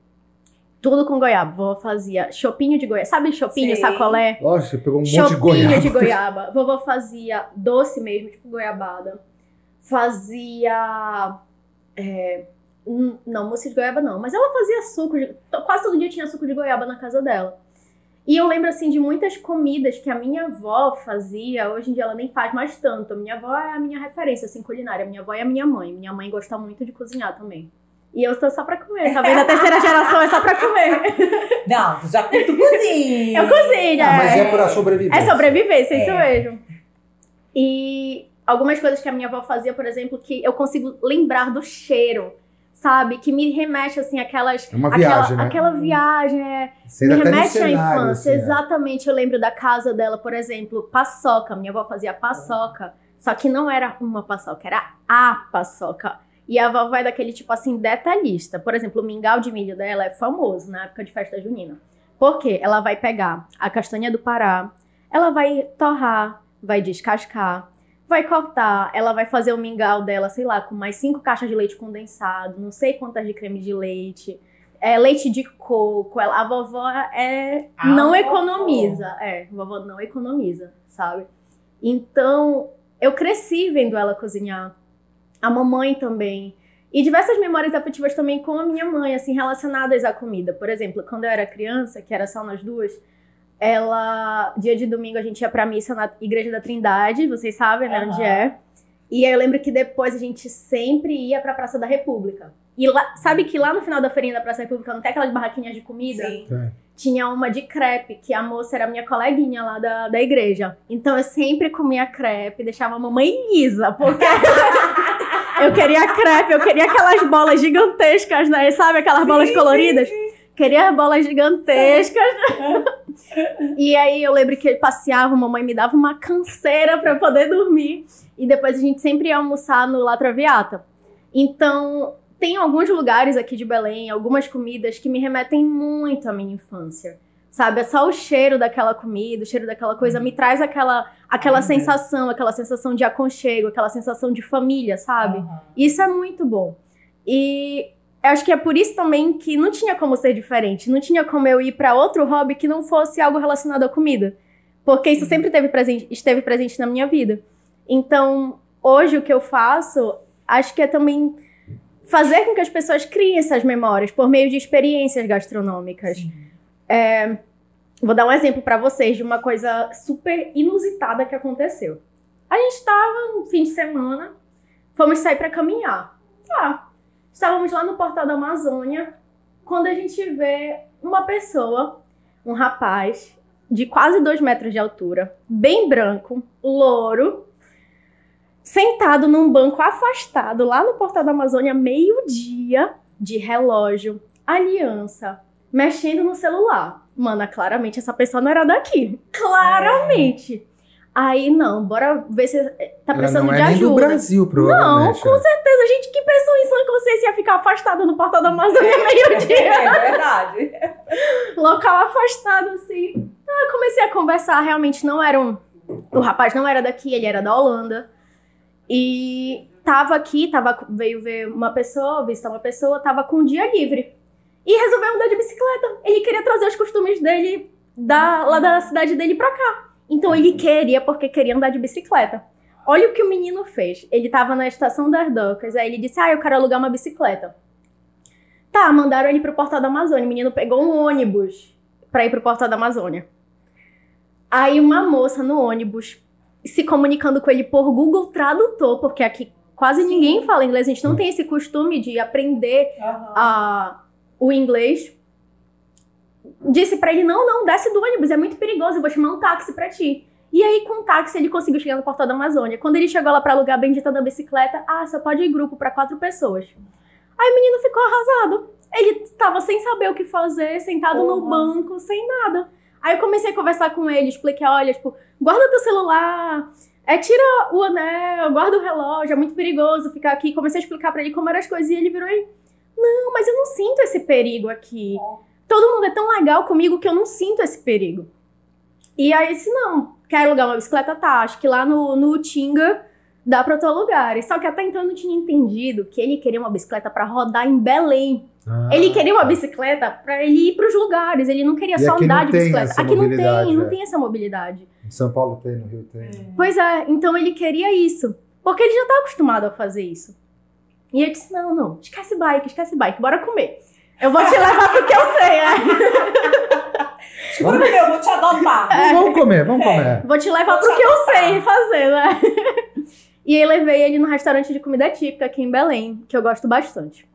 S3: tudo com goiaba. Vovó fazia chopinho de goiaba. Sabe chopinho,
S1: Sei.
S3: sacolé?
S2: Lógico, você pegou um monte de
S3: Chopinho
S2: goiaba.
S3: de goiaba. Vovó fazia doce mesmo, tipo goiabada. Fazia. é, hum, não, mousse de goiaba não. Mas ela fazia suco. De, quase todo dia tinha suco de goiaba na casa dela. E eu lembro, assim, de muitas comidas que a minha avó fazia. Hoje em dia ela nem faz mais tanto. A minha avó é a minha referência, assim, culinária. Minha avó é a minha mãe. Minha mãe gosta muito de cozinhar também. E eu tô só pra comer, tá vendo? A terceira geração é só pra comer.
S1: Não, tu já tu cozinha.
S3: Eu cozinho,
S2: Ah, mas
S3: é.
S2: é pra sobrevivência.
S3: É sobrevivência, isso
S1: É.
S3: mesmo. E algumas coisas que a minha avó fazia, por exemplo, que eu consigo lembrar do cheiro, sabe? Que me remete, assim, aquelas...
S2: É uma
S3: aquela,
S2: viagem, né?
S3: Aquela viagem, é...
S2: Você
S3: me remete à
S2: cenário,
S3: infância,
S2: assim, é.
S3: exatamente. Eu lembro da casa dela, por exemplo, paçoca. Minha avó fazia paçoca, só que não era uma paçoca, era a paçoca. E a avó vai daquele tipo assim, detalhista. Por exemplo, o mingau de milho dela é famoso na época de festa junina. Por quê? Ela vai pegar a castanha do Pará, ela vai torrar, vai descascar, vai cortar, ela vai fazer o mingau dela, sei lá, com mais cinco caixas de leite condensado, não sei quantas de creme de leite, é, leite de coco. Ela, a vovó é,
S1: A
S3: não
S1: vovó.
S3: economiza. É, a vovó não economiza, sabe? Então, eu cresci vendo ela cozinhar. A mamãe também. E diversas memórias afetivas também com a minha mãe, assim, relacionadas à comida. Por exemplo, quando eu era criança, que era só nós duas, ela. Dia de domingo a gente ia pra missa na Igreja da Trindade, vocês sabem, né, onde
S1: Aham.
S3: é. E aí eu lembro que depois a gente sempre ia pra Praça da República. E lá, sabe que lá no final da feirinha da Praça da República não tem aquelas barraquinhas de comida?
S1: Sim.
S2: É.
S3: tinha uma de crepe, que a moça era minha coleguinha lá da, da igreja. Então eu sempre comia crepe, deixava a mamãe lisa, porque eu queria crepe, eu queria aquelas bolas gigantescas, né? Sabe aquelas bolas coloridas? Queria as bolas gigantescas. e aí eu lembro que eu passeava, a mamãe me dava uma canseira pra eu poder dormir. E depois a gente sempre ia almoçar no La Traviata. Então, tem alguns lugares aqui de Belém, algumas comidas que me remetem muito à minha infância. Sabe, é só o cheiro daquela comida, o cheiro daquela coisa me traz aquela, aquela
S1: Uhum.
S3: sensação, aquela sensação de aconchego, aquela sensação de família, sabe?
S1: Aham.
S3: Isso é muito bom. E eu acho que é por isso também que não tinha como ser diferente. Não tinha como eu ir pra outro hobby que não fosse algo relacionado à comida. Porque isso sempre teve presente, esteve presente na minha vida. Então, hoje o que eu faço, acho que é também fazer com que as pessoas criem essas memórias por meio de experiências gastronômicas.
S1: Sim.
S3: Vou dar um exemplo pra vocês de uma coisa super inusitada que aconteceu. A gente tava no fim de semana, fomos sair pra caminhar. Tá. Estávamos lá no portal da Amazônia, quando a gente vê uma pessoa, um rapaz, de quase dois metros de altura, bem branco, louro, sentado num banco afastado lá no portal da Amazônia, meio-dia, de relógio, aliança, mexendo no celular. Mana, claramente essa pessoa não era daqui. Claramente. Aí, não, bora ver se tá
S2: Ela
S3: precisando
S2: não é
S3: de
S2: nem
S3: ajuda.
S2: do Brasil,
S3: Não,
S2: provavelmente.
S3: com certeza, gente, que pessoa em sã consciência ia ficar afastada no portal da Amazônia meio-dia.
S1: É verdade.
S3: local afastado, assim. Ah, comecei a conversar, realmente não era um... O rapaz não era daqui, ele era da Holanda. E tava aqui, tava, veio ver uma pessoa, visitar uma pessoa, tava com um dia livre. E resolveu andar de bicicleta. Ele queria trazer os costumes dele da, lá da cidade dele pra cá. Então ele queria, porque queria andar de bicicleta. Olha o que o menino fez. Ele tava na estação das docas, aí ele disse, ah, eu quero alugar uma bicicleta. Tá, mandaram ele pro Portal da Amazônia. O menino pegou um ônibus pra ir pro Portal da Amazônia. Aí uma moça no ônibus se comunicando com ele por Google Tradutor, porque aqui quase
S1: Sim.
S3: ninguém fala inglês, a gente não tem esse costume de aprender
S1: Aham.
S3: a- o inglês. Disse pra ele: não, não, desce do ônibus, é muito perigoso, eu vou chamar um táxi pra ti. E aí, com o táxi, ele conseguiu chegar no Portal da Amazônia. Quando ele chegou lá pra alugar a bendita da bicicleta, ah, só pode ir grupo pra quatro pessoas. Aí o menino ficou arrasado. Ele tava sem saber o que fazer, sentado no
S1: Uhum.
S3: banco, sem nada. Aí eu comecei a conversar com ele, expliquei, olha, tipo, guarda teu celular, é, tira o anel, guarda o relógio, é muito perigoso ficar aqui. Comecei a explicar pra ele como eram as coisas e ele virou e, não, mas eu não sinto esse perigo aqui. Todo mundo é tão legal comigo que eu não sinto esse perigo. E aí eu disse, não, quer alugar uma bicicleta? Tá, acho que lá no, no Utinga dá pra tu alugar. E Só que até então eu não tinha entendido que ele queria uma bicicleta pra rodar em Belém.
S2: Ah,
S3: Ele queria uma bicicleta pra ele ir pros lugares, ele não queria só andar de bicicleta. Aqui não tem, não
S2: é.
S3: tem essa mobilidade.
S2: Em São Paulo tem, no Rio tem.
S3: Pois é, então ele queria isso. Porque ele já tá acostumado a fazer isso. E eu disse: não, não, esquece bike, esquece bike, bora comer. Eu vou te levar pro que eu sei, é.
S1: Segura meu, eu vou te adotar.
S2: Vamos comer, vamos comer.
S3: Vou te levar
S1: Vou
S3: pro
S1: te
S3: que eu sei fazer, né? E aí levei ele no restaurante de comida típica aqui em Belém, que eu gosto bastante.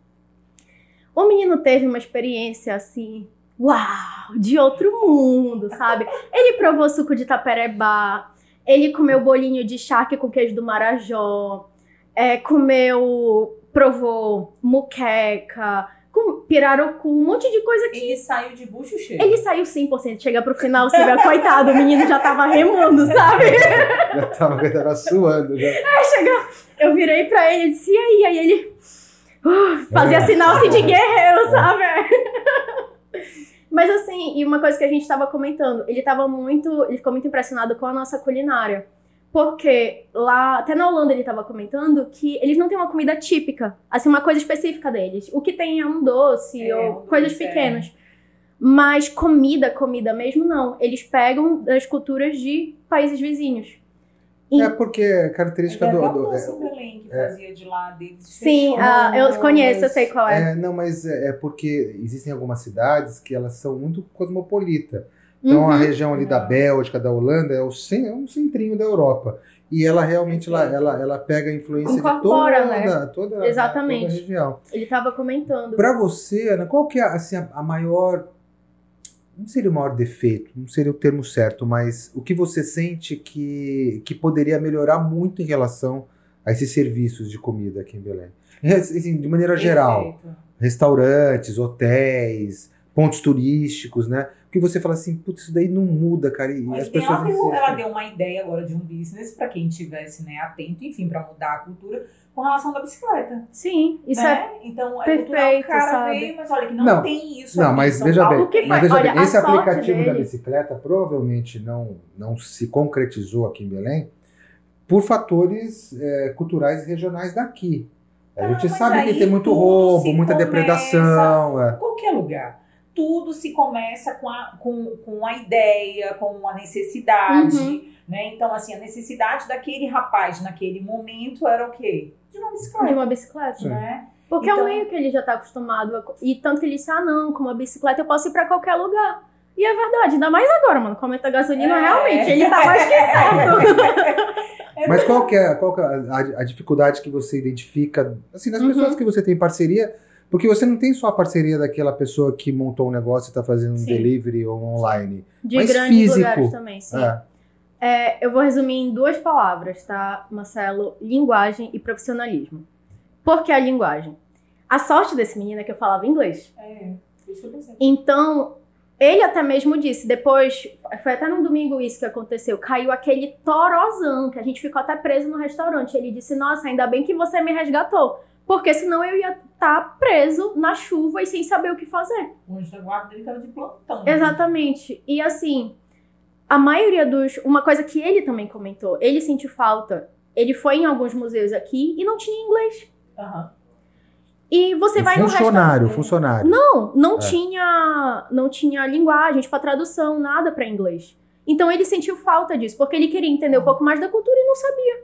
S3: O menino teve uma experiência assim, uau, de outro mundo, sabe? Ele provou suco de taperebá, ele comeu bolinho de charque com queijo do Marajó, é, comeu, provou muqueca, com pirarucu, um monte de coisa que
S1: Ele saiu de bucho cheio.
S3: ele saiu 100%. Chega pro final, você vê, coitado, o menino já tava remando, sabe?
S2: Já tava, já tava suando. Já.
S3: Aí chega, eu virei pra ele e disse, e aí? Aí ele uh, fazia
S2: É.
S3: sinal assim de guerreiro, sabe? Mas assim, e uma coisa que a gente tava comentando, ele tava muito, ele ficou muito impressionado com a nossa culinária. Porque lá, até na Holanda ele tava comentando que eles não têm uma comida típica, assim, uma coisa específica deles. O que tem é um doce
S1: É,
S3: ou coisas
S1: é.
S3: pequenas. Mas comida, comida mesmo, não. Eles pegam das culturas de países vizinhos. E-
S2: É porque a característica
S1: Ele
S2: do. do-
S1: o
S2: é-
S1: Belém que fazia de lá deles.
S3: Sim, ah, eu
S2: Não,
S3: conheço, eu
S2: mas-
S3: sei qual é.
S2: Não, mas é é porque existem algumas cidades que elas são muito cosmopolita. Então a
S3: Uhum.
S2: região ali da. Bélgica, da Holanda, é, o é um centrinho da Europa. E ela realmente ela, ela, ela pega a influência
S3: Incorpora,
S2: de toda,
S3: né?
S2: toda,
S3: Exatamente.
S2: toda a região.
S3: Ele tava comentando.
S2: Para você, Ana, qual que é assim, a, a maior. Não seria o maior defeito, não seria o termo certo, mas o que você sente que, que poderia melhorar muito em relação a esses serviços de comida aqui em Belém? Assim, de maneira geral,
S1: Perfeito.
S2: restaurantes, hotéis, pontos turísticos, né? Que você fala assim, putz, isso daí não muda, cara. E
S1: Mas
S2: as pessoas
S1: ela, deu, ela deu uma ideia agora de um business pra quem tivesse né, atento, enfim, pra mudar a cultura com relação da bicicleta.
S3: Sim, isso é.
S1: né? Então, é cultural,
S3: perfeito,
S1: o cara
S3: sabe?
S1: veio, mas olha que não,
S2: Não.
S1: tem isso.
S2: Não, mas veja bem,
S3: O que
S2: mas
S3: foi?
S2: veja
S3: Olha,
S2: bem, esse aplicativo da
S3: dele-
S2: bicicleta provavelmente não, não se concretizou aqui em Belém por fatores é, culturais e regionais daqui. A
S1: Ah,
S2: gente
S1: mas
S2: sabe que tem muito roubo, muita depredação. é.
S1: Qualquer lugar. Tudo se começa com a, com, com a ideia, com a necessidade.
S3: Uhum.
S1: Né? Então, assim, a necessidade daquele rapaz naquele momento era o quê? De uma bicicleta.
S3: De uma bicicleta.
S2: Sim.
S1: Né?
S3: Porque é
S1: Então-
S3: um meio que ele já tá acostumado. a- E tanto que ele disse, ah, não, com uma bicicleta eu posso ir pra qualquer lugar. E é verdade, ainda mais agora, mano. Com aumento da gasolina,
S1: É.
S3: realmente, ele tá mais que certo.
S1: É
S2: Mas qual que é, qual que é a, a dificuldade que você identifica, assim, nas
S3: Uhum.
S2: pessoas que você tem parceria? Porque você não tem só a parceria daquela pessoa que montou um negócio e está fazendo um
S3: Sim.
S2: delivery ou um online.
S3: De
S2: Mas
S3: grandes
S2: físico.
S3: lugares também, sim.
S2: É.
S3: É, eu vou resumir em duas palavras, tá, Marcelo? Linguagem e profissionalismo. Por que a linguagem? A sorte desse menino é que eu falava inglês.
S1: É, isso que eu pensei.
S3: Então, Ele até mesmo disse, depois, foi até no domingo isso que aconteceu, caiu aquele torozão, que a gente ficou até preso no restaurante. Ele disse, nossa, ainda bem que você me resgatou, porque senão eu ia estar preso na chuva e sem saber o que fazer.
S1: O anjo da guarda dele tava de plantão. né?
S3: Exatamente. E assim, a maioria dos. Uma coisa que ele também comentou, ele sentiu falta. Ele foi em alguns museus aqui e não tinha inglês.
S1: Aham.
S3: E você vai no
S2: funcionário, funcionário.
S3: Não, não
S2: É.
S3: tinha, não tinha linguagem para tradução, nada para inglês. Então ele sentiu falta disso, porque ele queria entender um pouco mais da cultura e não sabia.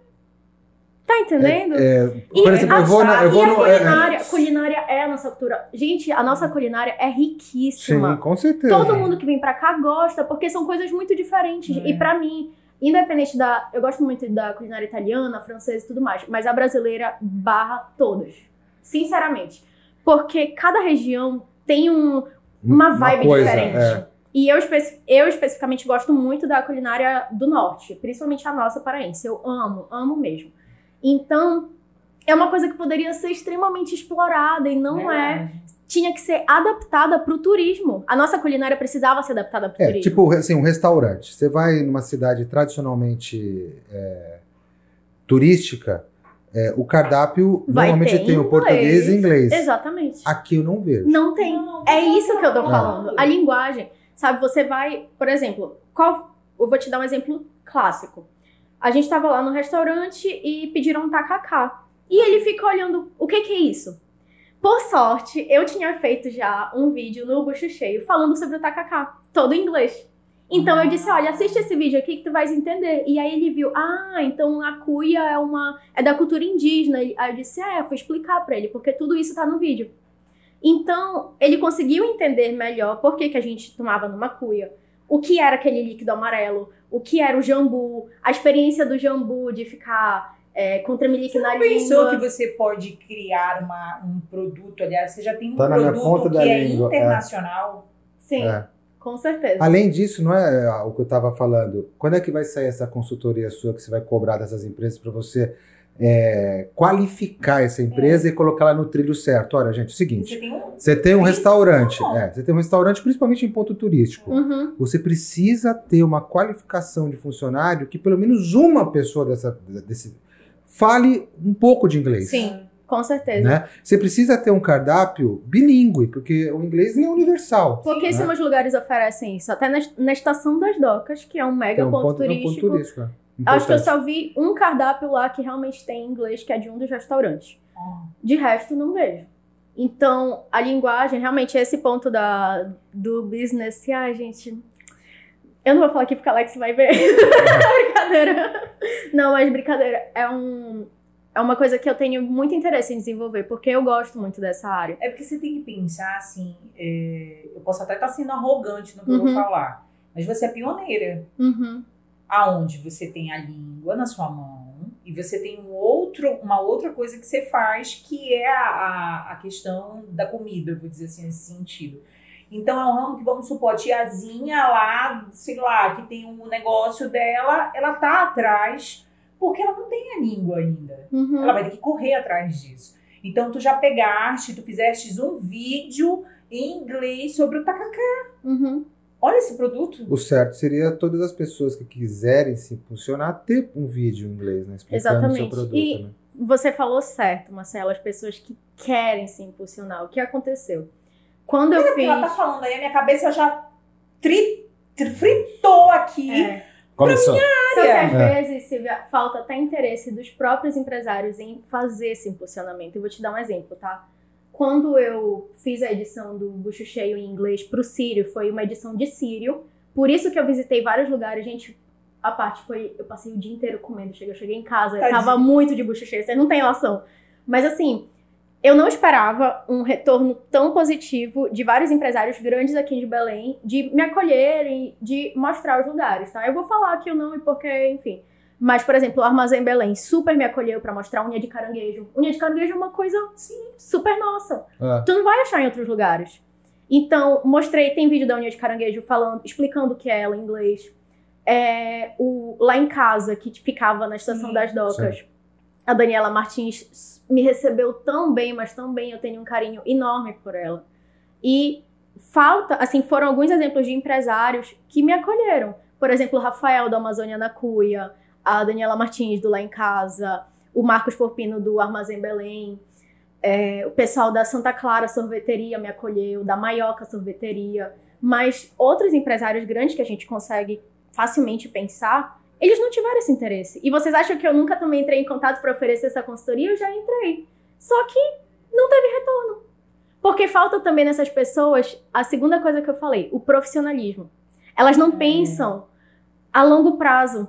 S3: Tá entendendo?
S2: É,
S3: E
S2: por exemplo,
S3: a-
S2: eu vou na. Eu
S3: e
S2: vou
S3: a
S2: no é, é,
S3: culinária, culinária é a nossa cultura. Gente, a nossa culinária é
S2: sim,
S3: riquíssima.
S2: com certeza.
S3: Todo mundo que vem pra cá gosta, porque são coisas muito diferentes.
S1: É.
S3: E pra mim, independente da. Eu gosto muito da culinária italiana, francesa e tudo mais, mas a brasileira barra todas. Sinceramente. Porque cada região tem um, uma vibe
S2: coisa,
S3: diferente.
S2: é.
S3: E eu, espe- eu especificamente gosto muito da culinária do norte, principalmente a nossa paraense. Eu amo, amo mesmo. Então, é uma coisa que poderia ser extremamente explorada e não é
S1: Verdade.
S3: tinha que ser adaptada para o turismo. A nossa culinária precisava ser adaptada para o
S2: É,
S3: turismo.
S2: tipo assim, um restaurante. Você vai numa cidade tradicionalmente é, turística, é, o cardápio
S3: Vai
S2: normalmente tem o português e inglês.
S3: Exatamente.
S2: Aqui eu não vejo.
S3: Não tem.
S1: Não,
S3: É
S1: você
S3: isso que eu tô falando. A linguagem, sabe? Você vai, por exemplo, qual? Eu vou te dar um exemplo clássico. A gente tava lá no restaurante e pediram um tacacá. E ele fica olhando, o que que é isso? Por sorte, eu tinha feito já um vídeo no Bucho Cheio falando sobre o tacacá, todo em inglês. Então eu disse, olha, assiste esse vídeo aqui que tu vais entender. E aí ele viu, ah, então a cuia é uma é da cultura indígena. Aí eu disse, é, eu fui explicar pra ele, porque tudo isso tá no vídeo. Então, ele conseguiu entender melhor por que, que a gente tomava numa cuia, o que era aquele líquido amarelo, o que era o jambu, a experiência do jambu de ficar é, com tremelique na
S1: Pensou
S3: língua.
S1: que você pode criar uma, um produto, aliás, você já tem um
S2: Tá na
S1: produto
S2: ponta
S1: que
S2: da
S1: é
S2: língua, é.
S1: internacional.
S3: Sim,
S2: É.
S3: com certeza.
S2: Além disso, não é ah, o que eu estava falando. Quando é que vai sair essa consultoria sua que você vai cobrar dessas empresas para você é, qualificar essa empresa e colocar ela no trilho certo? Olha, gente, é o seguinte:
S1: Você tem um.
S2: você tem um restaurante, é, você tem um restaurante principalmente em ponto turístico.
S3: Uhum.
S2: Você precisa ter uma qualificação de funcionário que pelo menos uma pessoa dessa, desse fale um pouco de inglês.
S3: Sim. Com certeza.
S2: Né? Você precisa ter um cardápio bilíngue, porque o inglês é universal.
S3: Pouquíssimos lugares oferecem isso. Até na, na Estação das Docas, que é um mega
S2: é um
S3: ponto,
S2: ponto, é um
S3: turístico.
S2: ponto turístico. É.
S3: Acho que eu
S2: Importante.
S3: só vi um cardápio lá que realmente tem inglês, que é de um dos restaurantes.
S1: Ah,
S3: De resto, não vejo. Então, a linguagem, realmente, esse ponto da, do business, que, ai, gente. Eu não vou falar aqui porque a Alex vai ver. brincadeira. Não, mas brincadeira. É, um, é uma coisa que eu tenho muito interesse em desenvolver, porque eu gosto muito dessa área.
S1: É porque você tem que pensar assim. é, eu posso até estar sendo arrogante no que eu
S3: Uhum.
S1: vou falar, mas você é pioneira.
S3: Uhum.
S1: Aonde você tem a língua na sua mão e você tem um outro, uma outra coisa que você faz que é a, a, questão da comida, eu vou dizer assim, nesse sentido. Então é um ramo que, vamos supor, a tiazinha lá, sei lá, que tem um negócio dela, ela tá atrás porque ela não tem a língua ainda.
S3: Uhum.
S1: Ela vai ter que correr atrás disso. Então tu já pegaste, tu fizeste um vídeo em inglês sobre o tacacá.
S3: Uhum.
S1: Olha esse produto.
S2: O certo seria todas as pessoas que quiserem se impulsionar ter um vídeo em inglês, né? Explicando o seu
S3: Exatamente.
S2: produto.
S3: E-
S2: né?
S3: Você falou certo, Marcela, as pessoas que querem se impulsionar. O que aconteceu? Quando eu
S1: Mas é porque
S3: fiz.
S1: ela tá falando aí, a minha cabeça já tri, tri- fritou aqui.
S3: É.
S2: Começou.
S3: Só que
S1: É.
S3: às vezes, Silvia, falta até interesse dos próprios empresários em fazer esse impulsionamento. Eu vou te dar um exemplo, tá? Quando eu fiz a edição do Bucho Cheio em inglês pro Sírio, foi uma edição de Sírio. Por isso que eu visitei vários lugares, gente. A parte foi. Eu passei o dia inteiro comendo. Cheguei, eu cheguei em casa, eu tava muito de bucho cheio, vocês não têm noção. Mas assim, eu não esperava um retorno tão positivo de vários empresários grandes aqui de Belém, de me acolherem, de mostrar os lugares, tá? Eu vou falar aqui o nome porque, enfim. Mas, por exemplo, o Armazém Belém super me acolheu pra mostrar unha de caranguejo. Unha de caranguejo é uma coisa, sim, super nossa.
S2: Ah,
S3: Tu não vai achar em outros lugares. Então, mostrei, tem vídeo da unha de caranguejo falando, explicando o que é ela em inglês. É, o, lá em casa, que ficava na Estação
S1: Sim.
S3: das Docas, a Daniela Martins me recebeu tão bem, mas tão bem, eu tenho um carinho enorme por ela. E falta, assim, foram alguns exemplos de empresários que me acolheram. Por exemplo, o Rafael da Amazônia na Cuia, a Daniela Martins do Lá em Casa, o Marcos Porpino do Armazém Belém, é, o pessoal da Santa Clara Sorveteria me acolheu, da Maioca Sorveteria, mas outros empresários grandes que a gente consegue facilmente pensar, eles não tiveram esse interesse. E vocês acham que eu nunca também entrei em contato para oferecer essa consultoria? Eu já entrei. Só que não teve retorno. Porque falta também nessas pessoas a segunda coisa que eu falei, o profissionalismo. Elas não pensam a longo prazo.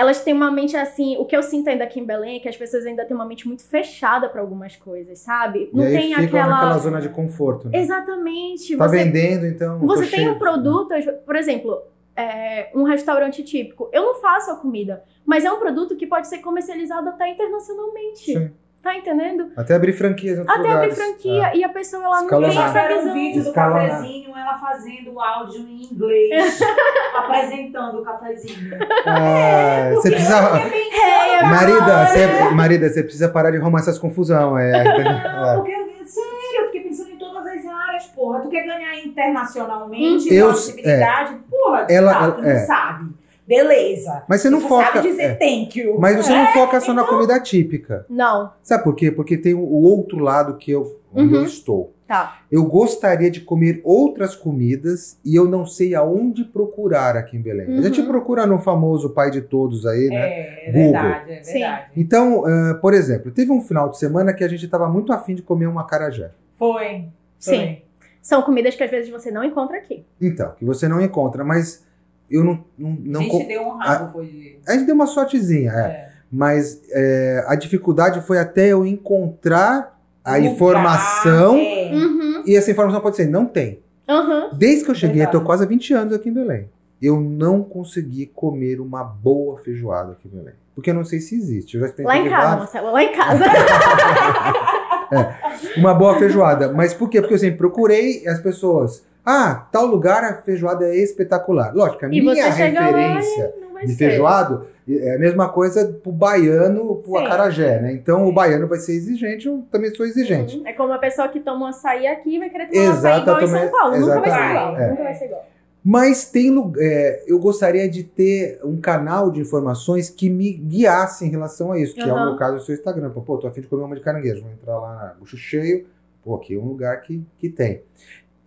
S3: Elas têm uma mente assim, o que eu sinto ainda aqui em Belém é que as pessoas ainda têm uma mente muito fechada para algumas coisas, sabe?
S2: Não e tem aquela naquela zona de conforto, né?
S3: Exatamente.
S2: Tá você... vendendo, então.
S3: Você tem cheio. um produto, por exemplo, é, um restaurante típico. Eu não faço a comida, mas é um produto que pode ser comercializado até internacionalmente. Sim. Tá entendendo?
S2: Até abrir franquias em Até
S3: lugares. abrir franquia. É. E a pessoa, ela não tem essa
S1: visão. um vídeo do cafezinho, ela fazendo o áudio em inglês, apresentando o cafezinho.
S2: Ah, você precisa... É, marida, você, marida, você precisa parar de arrumar essas confusão. É,
S1: não, porque, sério, eu fiquei pensando em todas as áreas, porra. Tu quer ganhar internacionalmente,
S2: eu,
S1: possibilidade? É, porra, ela, tá, tu não é. sabe. Beleza.
S2: Mas você não
S1: você
S2: foca.
S1: Sabe dizer é. thank you.
S2: Mas você não é, foca só então... na comida típica.
S3: Não.
S2: Sabe por quê? Porque tem o outro lado que eu, onde uhum. eu estou.
S3: Tá.
S2: Eu gostaria de comer outras comidas e eu não sei aonde procurar aqui em Belém. Uhum. A gente uhum. procura no famoso pai de todos aí, né?
S1: É, é Google. verdade, é verdade.
S2: Sim. Então, uh, por exemplo, teve um final de semana que a gente estava muito afim de comer uma carajé.
S1: Foi.
S3: Foi. Sim. São comidas que às vezes você não encontra aqui.
S2: Então, que você não encontra, mas eu não. não, não
S1: a gente deu um rabo, a, foi.
S2: A gente deu uma sortezinha, é. é. Mas é, a dificuldade foi até eu encontrar a Lugar, informação. É.
S3: Uhum.
S2: E essa informação pode ser, não tem.
S3: Uhum.
S2: Desde que eu cheguei, eu tô quase 20 anos aqui em Belém. Eu não consegui comer uma boa feijoada aqui em Belém. Porque eu não sei se existe. Eu já
S3: lá em casa, Marcelo, lá em casa.
S2: é, uma boa feijoada. Mas por quê? Porque eu sempre procurei as pessoas ah, tal lugar a feijoada é espetacular. Lógico, a e minha referência de feijoado é a mesma coisa pro baiano, pro Sim. acarajé, né? Então Sim. o baiano vai ser exigente, eu também sou exigente.
S3: Uhum. É como uma pessoa que toma um açaí aqui vai querer tomar um açaí igual em São Paulo. Nunca vai ser igual. É. Nunca vai ser igual.
S2: Mas tem é, eu gostaria de ter um canal de informações que me guiasse em relação a isso, que uhum. é o meu caso do seu Instagram. Pô, tô afim de comer uma de caranguejo, vou entrar lá, bucho cheio. Pô, aqui é um lugar que, que tem.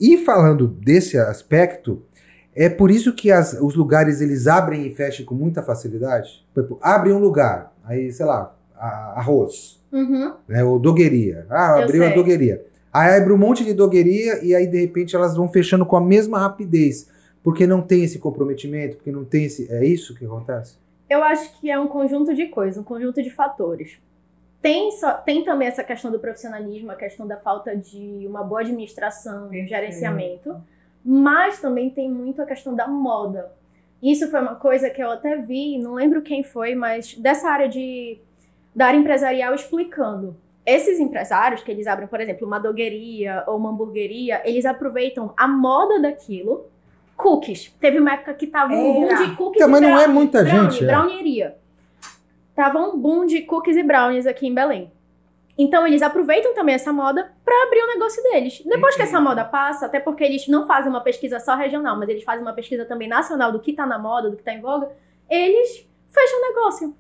S2: E falando desse aspecto, é por isso que as, os lugares eles abrem e fecham com muita facilidade. Abre um lugar, aí, sei lá, a, arroz,
S3: uhum.
S2: né, ou dogueria. Ah,
S3: Eu
S2: abriu
S3: sei.
S2: a dogueria. Aí abre um monte de dogueria e aí, de repente, elas vão fechando com a mesma rapidez. Porque não tem esse comprometimento, porque não tem esse. É isso que acontece?
S3: Eu acho que é um conjunto de coisas, um conjunto de fatores. Tem, só, tem também essa questão do profissionalismo, a questão da falta de uma boa administração, gerenciamento, mas também tem muito a questão da moda. Isso foi uma coisa que eu até vi, não lembro quem foi, mas dessa área de da área empresarial explicando. Esses empresários que eles abrem, por exemplo, uma dogueria ou uma hamburgueria, eles aproveitam a moda daquilo. Cookies. Teve uma época que tava um boom de cookies
S2: mas não é muita brownie, gente.
S3: É. Tava um boom de cookies e brownies aqui em Belém. Então eles aproveitam também essa moda para abrir o negócio deles. Depois que essa moda passa, até porque eles não fazem uma pesquisa só regional, mas eles fazem uma pesquisa também nacional do que tá na moda, do que tá em voga, eles fecham o negócio.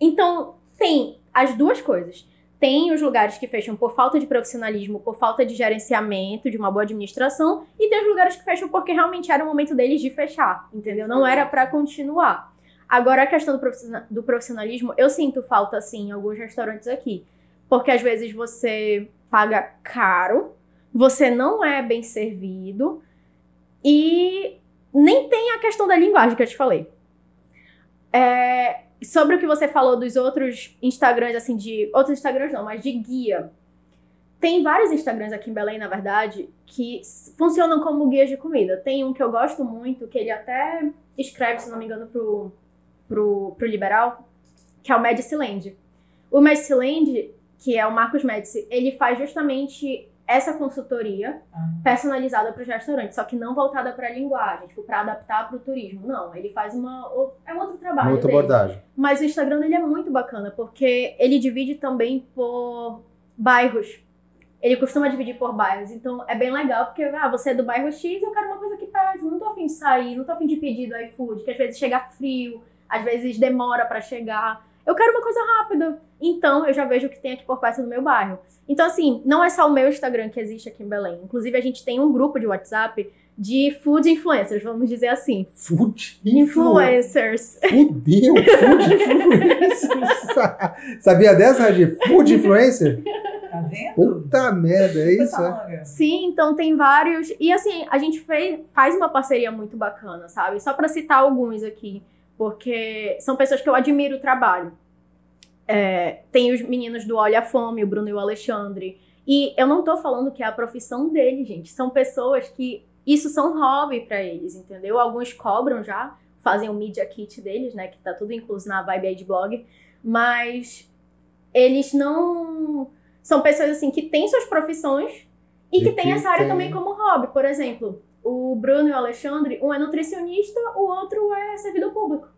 S3: Então tem as duas coisas. Tem os lugares que fecham por falta de profissionalismo, por falta de gerenciamento, de uma boa administração, e tem os lugares que fecham porque realmente era o momento deles de fechar, entendeu? Não era para continuar. Agora, a questão do profissionalismo, eu sinto falta, assim, em alguns restaurantes aqui. Porque às vezes você paga caro, você não é bem servido e nem tem a questão da linguagem que eu te falei. É, sobre o que você falou dos outros Instagrams, assim, de. Outros Instagrams não, mas de guia. Tem vários Instagrams aqui em Belém, na verdade, que funcionam como guias de comida. Tem um que eu gosto muito, que ele até escreve, se não me engano, pro pro, pro liberal, que é o Mediciland. O Mediciland, que é o Marcos Medici, ele faz justamente essa consultoria uhum. personalizada para os restaurantes, só que não voltada para a linguagem, tipo, para adaptar para o turismo. Não, ele faz uma. É um outro trabalho. Uma
S2: outra dele. abordagem.
S3: Mas o Instagram dele é muito bacana, porque ele divide também por bairros. Ele costuma dividir por bairros, então é bem legal, porque ah, você é do bairro X, eu quero uma coisa aqui perto, não tô afim de sair, não tô afim de pedir do iFood, que às vezes chega frio, às vezes demora para chegar. Eu quero uma coisa rápida. Então, eu já vejo o que tem aqui por perto do meu bairro. Então, assim, não é só o meu Instagram que existe aqui em Belém. Inclusive, a gente tem um grupo de WhatsApp de food influencers, vamos dizer assim.
S2: Food
S3: Influencers.
S2: Fudeu, food influencer. Sabia dessa, Radi? Food influencer?
S1: Tá vendo?
S2: Puta merda, é isso, é?
S3: Sim, então tem vários. E assim, a gente fez, faz uma parceria muito bacana, sabe? Só pra citar alguns aqui, porque são pessoas que eu admiro o trabalho. É, tem os meninos do Olha a Fome, o Bruno e o Alexandre. E eu não tô falando que é a profissão deles, gente. São pessoas que isso são hobby pra eles, entendeu? Alguns cobram já, fazem o media kit deles, né? Que tá tudo incluso na Vibe Age Blog. Mas eles não. São pessoas assim que têm suas profissões e
S2: E
S3: que têm essa área
S2: tem-
S3: também como hobby. Por exemplo, o Bruno e o Alexandre, um é nutricionista, o outro é servidor público.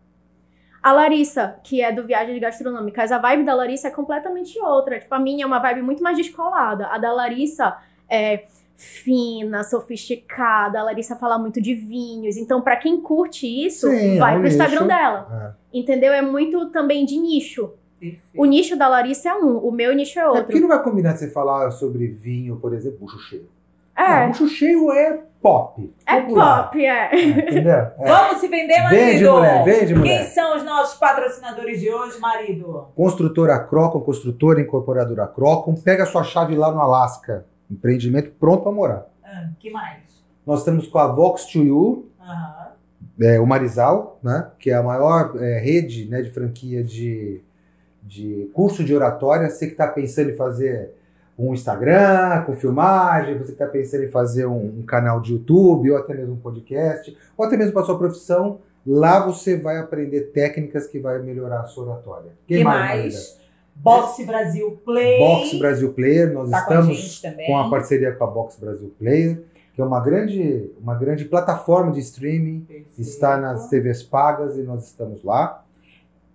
S3: A Larissa, que é do Viagens Gastronômicas, a vibe da Larissa é completamente outra. Tipo, a minha é uma vibe muito mais descolada. A da Larissa é fina, sofisticada. A Larissa fala muito de vinhos. Então, pra quem curte isso,
S2: Sim,
S3: vai
S2: é um
S3: pro Instagram
S2: nicho.
S3: dela. Entendeu? É muito também de nicho.
S1: Perfeito.
S3: O nicho da Larissa é um, o meu nicho é
S2: É,
S3: outro.
S2: porque não vai combinar de você falar sobre vinho, por exemplo, bucho cheio.
S3: É,
S2: Não, bucho cheio é pop.
S3: é
S2: popular.
S3: pop, é.
S2: Entendeu? É.
S1: Vamos se vender, marido?
S2: Vende, mulher, vende,
S1: Quem
S2: mulher.
S1: são os nossos patrocinadores de hoje, marido?
S2: Construtora Crocom, construtora incorporadora Crocom. Pega sua chave lá no Alasca. Empreendimento pronto para morar.
S1: Ah, que mais?
S2: Nós estamos com a Vox to You,
S1: Aham.
S2: é, o Marizal, né? Que é a maior é, rede né, de franquia de, de curso de oratória. Você que está pensando em fazer um Instagram com filmagem, você que está pensando em fazer um, um canal de YouTube, ou até mesmo um podcast, ou até mesmo para sua profissão, lá você vai aprender técnicas que vai melhorar a sua oratória.
S1: que
S2: Quem
S1: mais?
S2: Marília?
S1: Boxe Brasil Play.
S2: Box Brasil Player, nós
S1: Tá com a
S2: estamos com a parceria com a Box Brasil Player, que é uma grande, uma grande plataforma de streaming,
S1: Perfeito.
S2: está nas TVs pagas e nós estamos lá.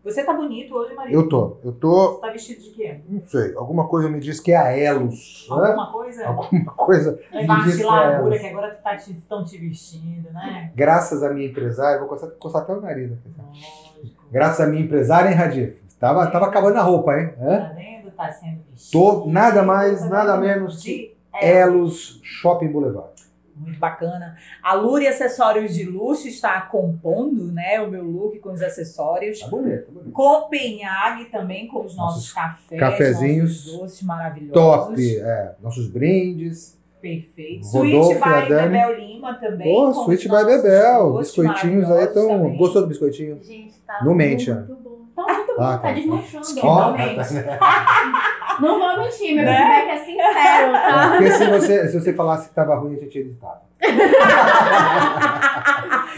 S1: Você tá bonito hoje, marido?
S2: Eu tô, eu tô,
S1: Você tá vestido de quê?
S2: não sei, alguma coisa me diz que é a Elos, né?
S1: Alguma coisa?
S2: Alguma coisa
S1: É
S2: me diz
S1: de
S2: que é
S1: largura, que agora tá te, estão te vestindo, né?
S2: Graças à minha empresária, vou coçar, coçar até o nariz aqui.
S1: Lógico.
S2: Graças à minha empresária, hein, Radir? Tava, tava acabando a roupa, hein?
S1: Tá vendo? Tá sendo vestido.
S2: Tô nada mais,
S1: Tá
S2: nada
S1: vendo?
S2: menos
S1: De
S2: Elos Shopping Boulevard.
S1: Muito bacana. A Luri Acessórios de Luxo está compondo, né, o meu look com os acessórios.
S2: Tá bonito, tá bonito.
S1: Copenhague também com os nossos,
S2: Nossos
S1: cafés,
S2: cafezinhos.
S1: nossos doces maravilhosos.
S2: Top, é, nossos brindes.
S1: Perfeito.
S2: Rodolfo
S1: Suíte
S2: a
S1: by
S2: Dani.
S1: Bebel Lima também. Os
S2: Sweet by Bebel. Biscoitinhos aí
S1: maravilhosos
S2: tão.
S1: também.
S2: Gostou do biscoitinho?
S3: Gente, tá
S2: Não mente,
S3: muito bom. Tá muito bom,
S2: Ah,
S3: tá,
S2: tá.
S3: desmanchando.
S2: Ó,
S1: Realmente.
S3: Não vou mentir, meu
S1: Né?
S3: feedback é sincero, tá?
S2: Porque se você, se você falasse que tava ruim, a gente editava.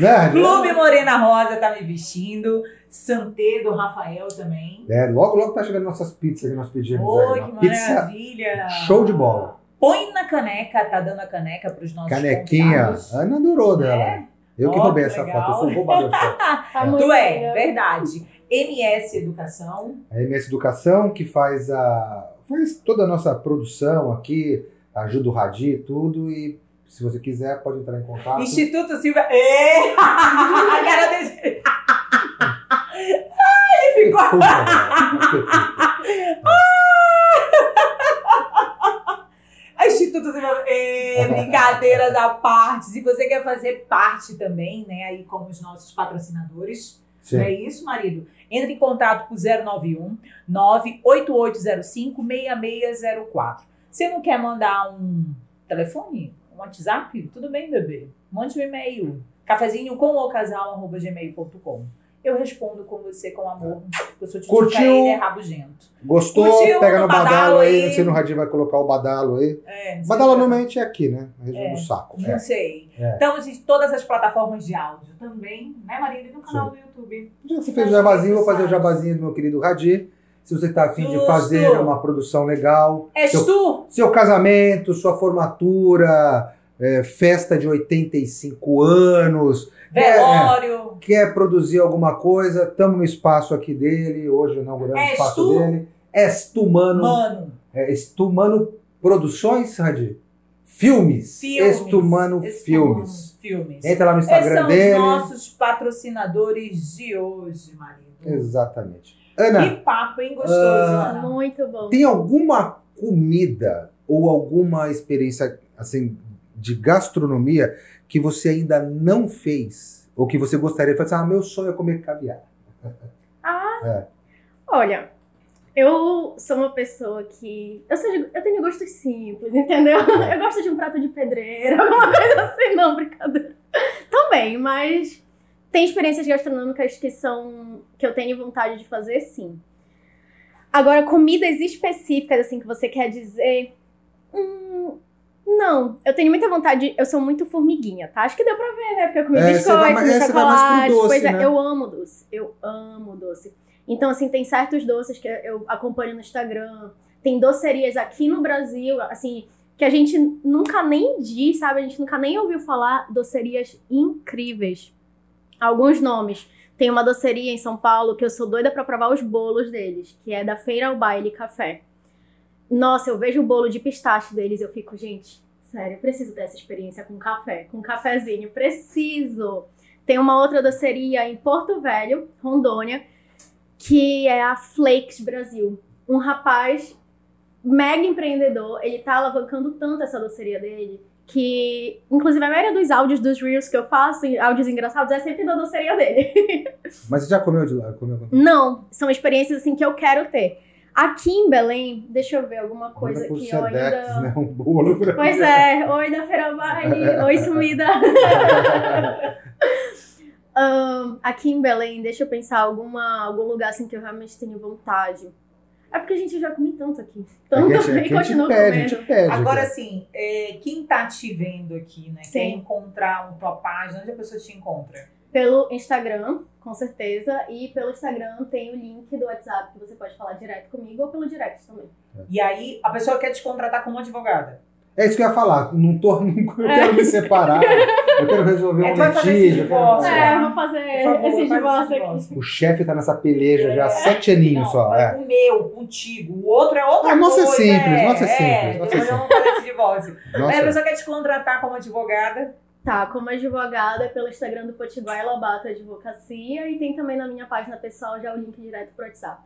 S2: né?
S1: Clube Morena Rosa tá me vestindo. Santé do Rafael também.
S2: É, logo, logo tá chegando nossas pizzas que nós pedimos
S1: Oi,
S2: aí.
S1: que
S2: pizza
S1: maravilha!
S2: show de bola.
S1: Põe na caneca, tá dando a caneca pros nossos
S2: Canequinha.
S1: convidados.
S2: A Ana adorou dela.
S1: É?
S2: Eu que
S1: Ó,
S2: roubei
S1: que
S2: essa foto. Eu sou um roubador.
S3: Tá muito
S1: Tu é, verdade. MS Educação.
S2: A MS Educação, que faz a faz toda a nossa produção aqui, ajuda o Radi e tudo. E se você quiser, pode entrar em contato.
S1: Instituto Silva. Ê! A cara desse. Ai, ficou. Instituto Silva. Ê, brincadeiras à parte. Se você quer fazer parte também, né, aí como os nossos patrocinadores. Não é
S2: Sim.
S1: isso, marido? Entre em contato com 091 98805 6604. Você não quer mandar um telefone? Um WhatsApp? Tudo bem, bebê. Mande um e-mail. Cafezinho com o casal, arroba gmail.com. Eu respondo com você com amor. porque Eu sou tio
S2: Curtiu?
S1: ele é rabugento.
S2: Gostou?
S1: Curtiu
S2: Pega
S1: no
S2: no badalo,
S1: badalo
S2: aí.
S1: aí.
S2: Você no Radi vai colocar o badalo aí.
S1: É,
S2: Badalo
S1: se-
S2: normalmente é aqui, né? Na região
S1: É.
S2: do saco.
S1: Não
S2: É.
S1: sei.
S2: É.
S1: Estamos em todas as plataformas de áudio também, né, marido? E no canal do YouTube.
S2: Já você fez o jabazinho, vou fazer o jabazinho do meu querido Radi. Se você tá afim de
S1: Justo.
S2: fazer uma produção legal,
S1: És
S2: Seu-
S1: tu?
S2: seu casamento, sua formatura, é, festa de 85 anos,
S1: Velório.
S2: quer produzir alguma coisa, estamos no espaço aqui dele, hoje inauguramos o
S1: És
S2: espaço
S1: tu?
S2: dele. Tu, mano. É, és tu, mano Produções, Radi? Filmes.
S1: Filmes.
S2: Estumano
S1: Estumano
S2: Filmes.
S1: Filmes.
S2: Entra lá no
S1: Esses
S2: Instagram
S1: são
S2: dele.
S1: os nossos patrocinadores de hoje, marido.
S2: Exatamente. Ana,
S1: Que papo, hein? Gostoso,
S2: Ah,
S1: Ana.
S3: Muito bom.
S2: tem alguma comida ou alguma experiência assim de gastronomia que você ainda não fez ou que você gostaria de fazer? Ah, meu sonho é comer caviar.
S3: Olha, eu sou uma pessoa que. Eu, eu tenho gostos simples, entendeu?
S2: É.
S3: Eu gosto de um prato de pedreiro, alguma coisa assim, não, brincadeira. Também, mas tem experiências gastronômicas que são. que eu tenho vontade de fazer, sim. Agora, comidas específicas, assim, que você quer dizer. Hum, não, eu tenho muita vontade. Eu sou muito formiguinha, tá? Acho que deu pra ver, né? Porque eu comi
S2: É, vai
S3: biscoito, comi
S2: é,
S3: chocolate.
S2: doce, né?
S3: eu amo doce. Eu amo doce. Então, assim, tem certos doces que eu acompanho no Instagram. Tem docerias aqui no Brasil, assim, que a gente nunca nem diz, sabe? A gente nunca nem ouviu falar. Docerias incríveis. Alguns nomes. Tem uma doceria em São Paulo que eu sou doida pra provar os bolos deles, que é da Feira ao Baile Café. Nossa, eu vejo o bolo de pistache deles, eu fico, gente, sério, eu preciso ter essa experiência com café, com cafezinho, preciso. Tem uma outra doceria em Porto Velho, Rondônia, que é a Flakes Brasil. Um rapaz mega empreendedor, ele tá alavancando tanto essa doceria dele, que inclusive a maioria dos áudios dos Reels que eu faço, áudios engraçados, é sempre da doceria dele.
S2: Mas você já comeu de lá? Comeu?
S3: Não, são experiências assim que eu quero ter. Aqui em Belém, deixa eu ver alguma coisa que eu ainda.
S2: né? Um bolo pra
S3: Pois é, oi da Feira Baile, oi sumida. Ahn, aqui em Belém, deixa eu pensar alguma, algum lugar assim que eu realmente tenho vontade. É porque a gente já comi tanto aqui. Tanto
S2: Aqui a gente-
S3: e continua
S2: pede,
S3: comendo.
S2: gente pede.
S1: Agora,
S2: cara.
S1: assim, é, quem tá te vendo aqui, né? Quer
S3: Sim.
S1: encontrar a tua página, onde a pessoa te encontra?
S3: Pelo Instagram, com certeza. E pelo Instagram tem o link do WhatsApp que você pode falar direto comigo ou pelo direct também.
S1: E aí, a pessoa quer te contratar como advogada.
S2: É isso que eu ia falar. Não tô, não, eu quero me separar. Eu quero resolver
S1: É,
S2: um
S1: tu vai fazer esse
S2: litígio. eu quero-
S1: divórcio,
S3: É, vou fazer
S1: favor,
S3: esse divórcio aqui.
S2: O chefe tá nessa peleja já há sete aninhos
S1: Não,
S2: só. É.
S1: o meu, contigo. O outro é outra
S2: Ah, nossa é
S1: coisa.
S2: simples, nossa é simples, nossa é
S1: então eu não vou fazer esse divórcio. Aí a
S2: Nossa,
S1: pessoa quer te contratar como advogada.
S3: Tá, como advogada pelo Instagram do Potiguar Lobato Advocacia e tem também na minha página pessoal já o link direto pro WhatsApp.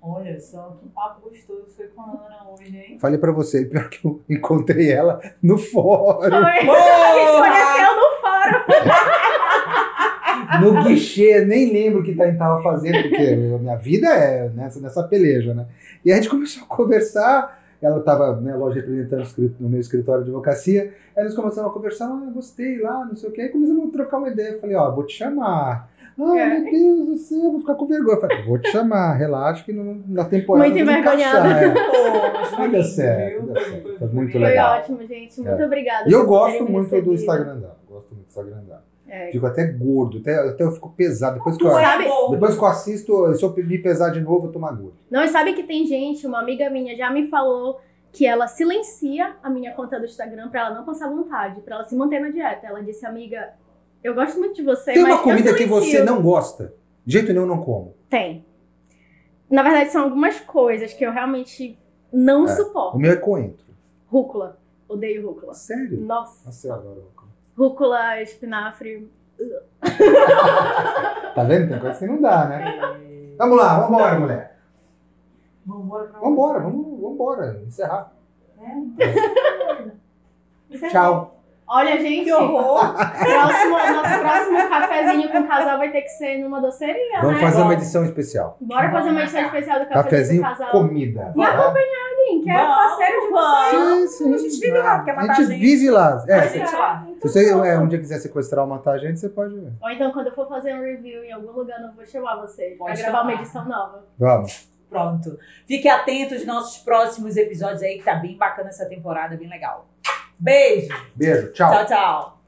S1: Olha só, que papo gostoso foi com a Ana hoje, hein?
S2: falei pra você, pior que eu encontrei ela no fórum,
S3: Foi. A gente conheceu no fórum.
S2: no guichê, nem lembro o que a tava fazendo, porque a minha vida é nessa, nessa peleja, né? E a gente começou a conversar, ela tava, né, loja representando no meu escritório de advocacia, aí nós começamos a conversar, ah, gostei lá, não sei o quê, aí começamos a trocar uma ideia, eu falei, ó, vou te chamar. Ah,
S3: É.
S2: meu Deus do céu, vou ficar com vergonha. Eu falei, vou te chamar, relaxa que não, na temporada
S3: Muito envergonhada.
S2: é.
S1: Pô, foi
S2: certo, certo.
S1: Foi-
S2: Foi
S1: foi
S2: muito
S3: Foi
S2: legal.
S3: ótimo, gente. Muito
S2: É.
S3: obrigada.
S2: E eu gosto muito do. Instagram dela. Gosto muito do Instagram dela.
S3: É.
S2: Fico até gordo, até, até eu fico pesado. Depois que, eu,
S3: Sabe-
S2: depois que eu assisto, se eu me pesar de novo, eu tô magro.
S3: Não, e sabe que tem gente, uma amiga minha já me falou que ela silencia a minha conta do Instagram pra ela não passar vontade, pra ela se manter na dieta. Ela disse, amiga, eu gosto muito de você,
S2: Tem uma comida que você não gosta. De jeito nenhum, eu não como.
S3: Tem. Na verdade, são algumas coisas que eu realmente não
S2: É. O
S3: suporto.
S2: meu é coentro.
S3: Rúcula. Odeio rúcula.
S2: Sério?
S3: Nossa.
S2: Nossa, eu adoro rúcula.
S3: Rúcula, espinafre.
S2: Tá vendo? Tem coisa que não dá, né? Vamos lá, vambora, mulher.
S1: Vambora pra
S2: Vambora, vamos, vambora. Encerrar.
S1: É
S2: Tchau.
S3: Olha, gente,
S1: Que horror!
S3: próximo, nosso próximo cafezinho com o casal vai ter que ser numa doceria,
S2: Vamos
S3: né?
S2: fazer uma
S1: Vamos.
S2: edição especial.
S3: Bora fazer uma edição especial do cafezinho
S2: Cafezinho,
S3: com o casal.
S2: comida.
S3: E
S2: tá?
S3: Sim, que é
S1: Vamos,
S3: parceiro de vocês.
S2: Sim, sim.
S1: A gente vive lá, quer matar
S2: A
S1: a
S2: gente
S1: gente.
S2: vive lá. É, se,
S1: gente lá.
S2: se você é, um dia quiser sequestrar ou matar a gente, você pode.
S3: Ou então, quando eu for fazer um review em algum lugar, eu vou chamar vocês pra
S1: Pode
S3: gravar uma edição nova.
S2: Vamos.
S1: Pronto. Fique atento aos nossos próximos episódios aí, que tá bem bacana essa temporada, bem legal. Beijo.
S2: Beijo. Tchau.
S1: Tchau, tchau.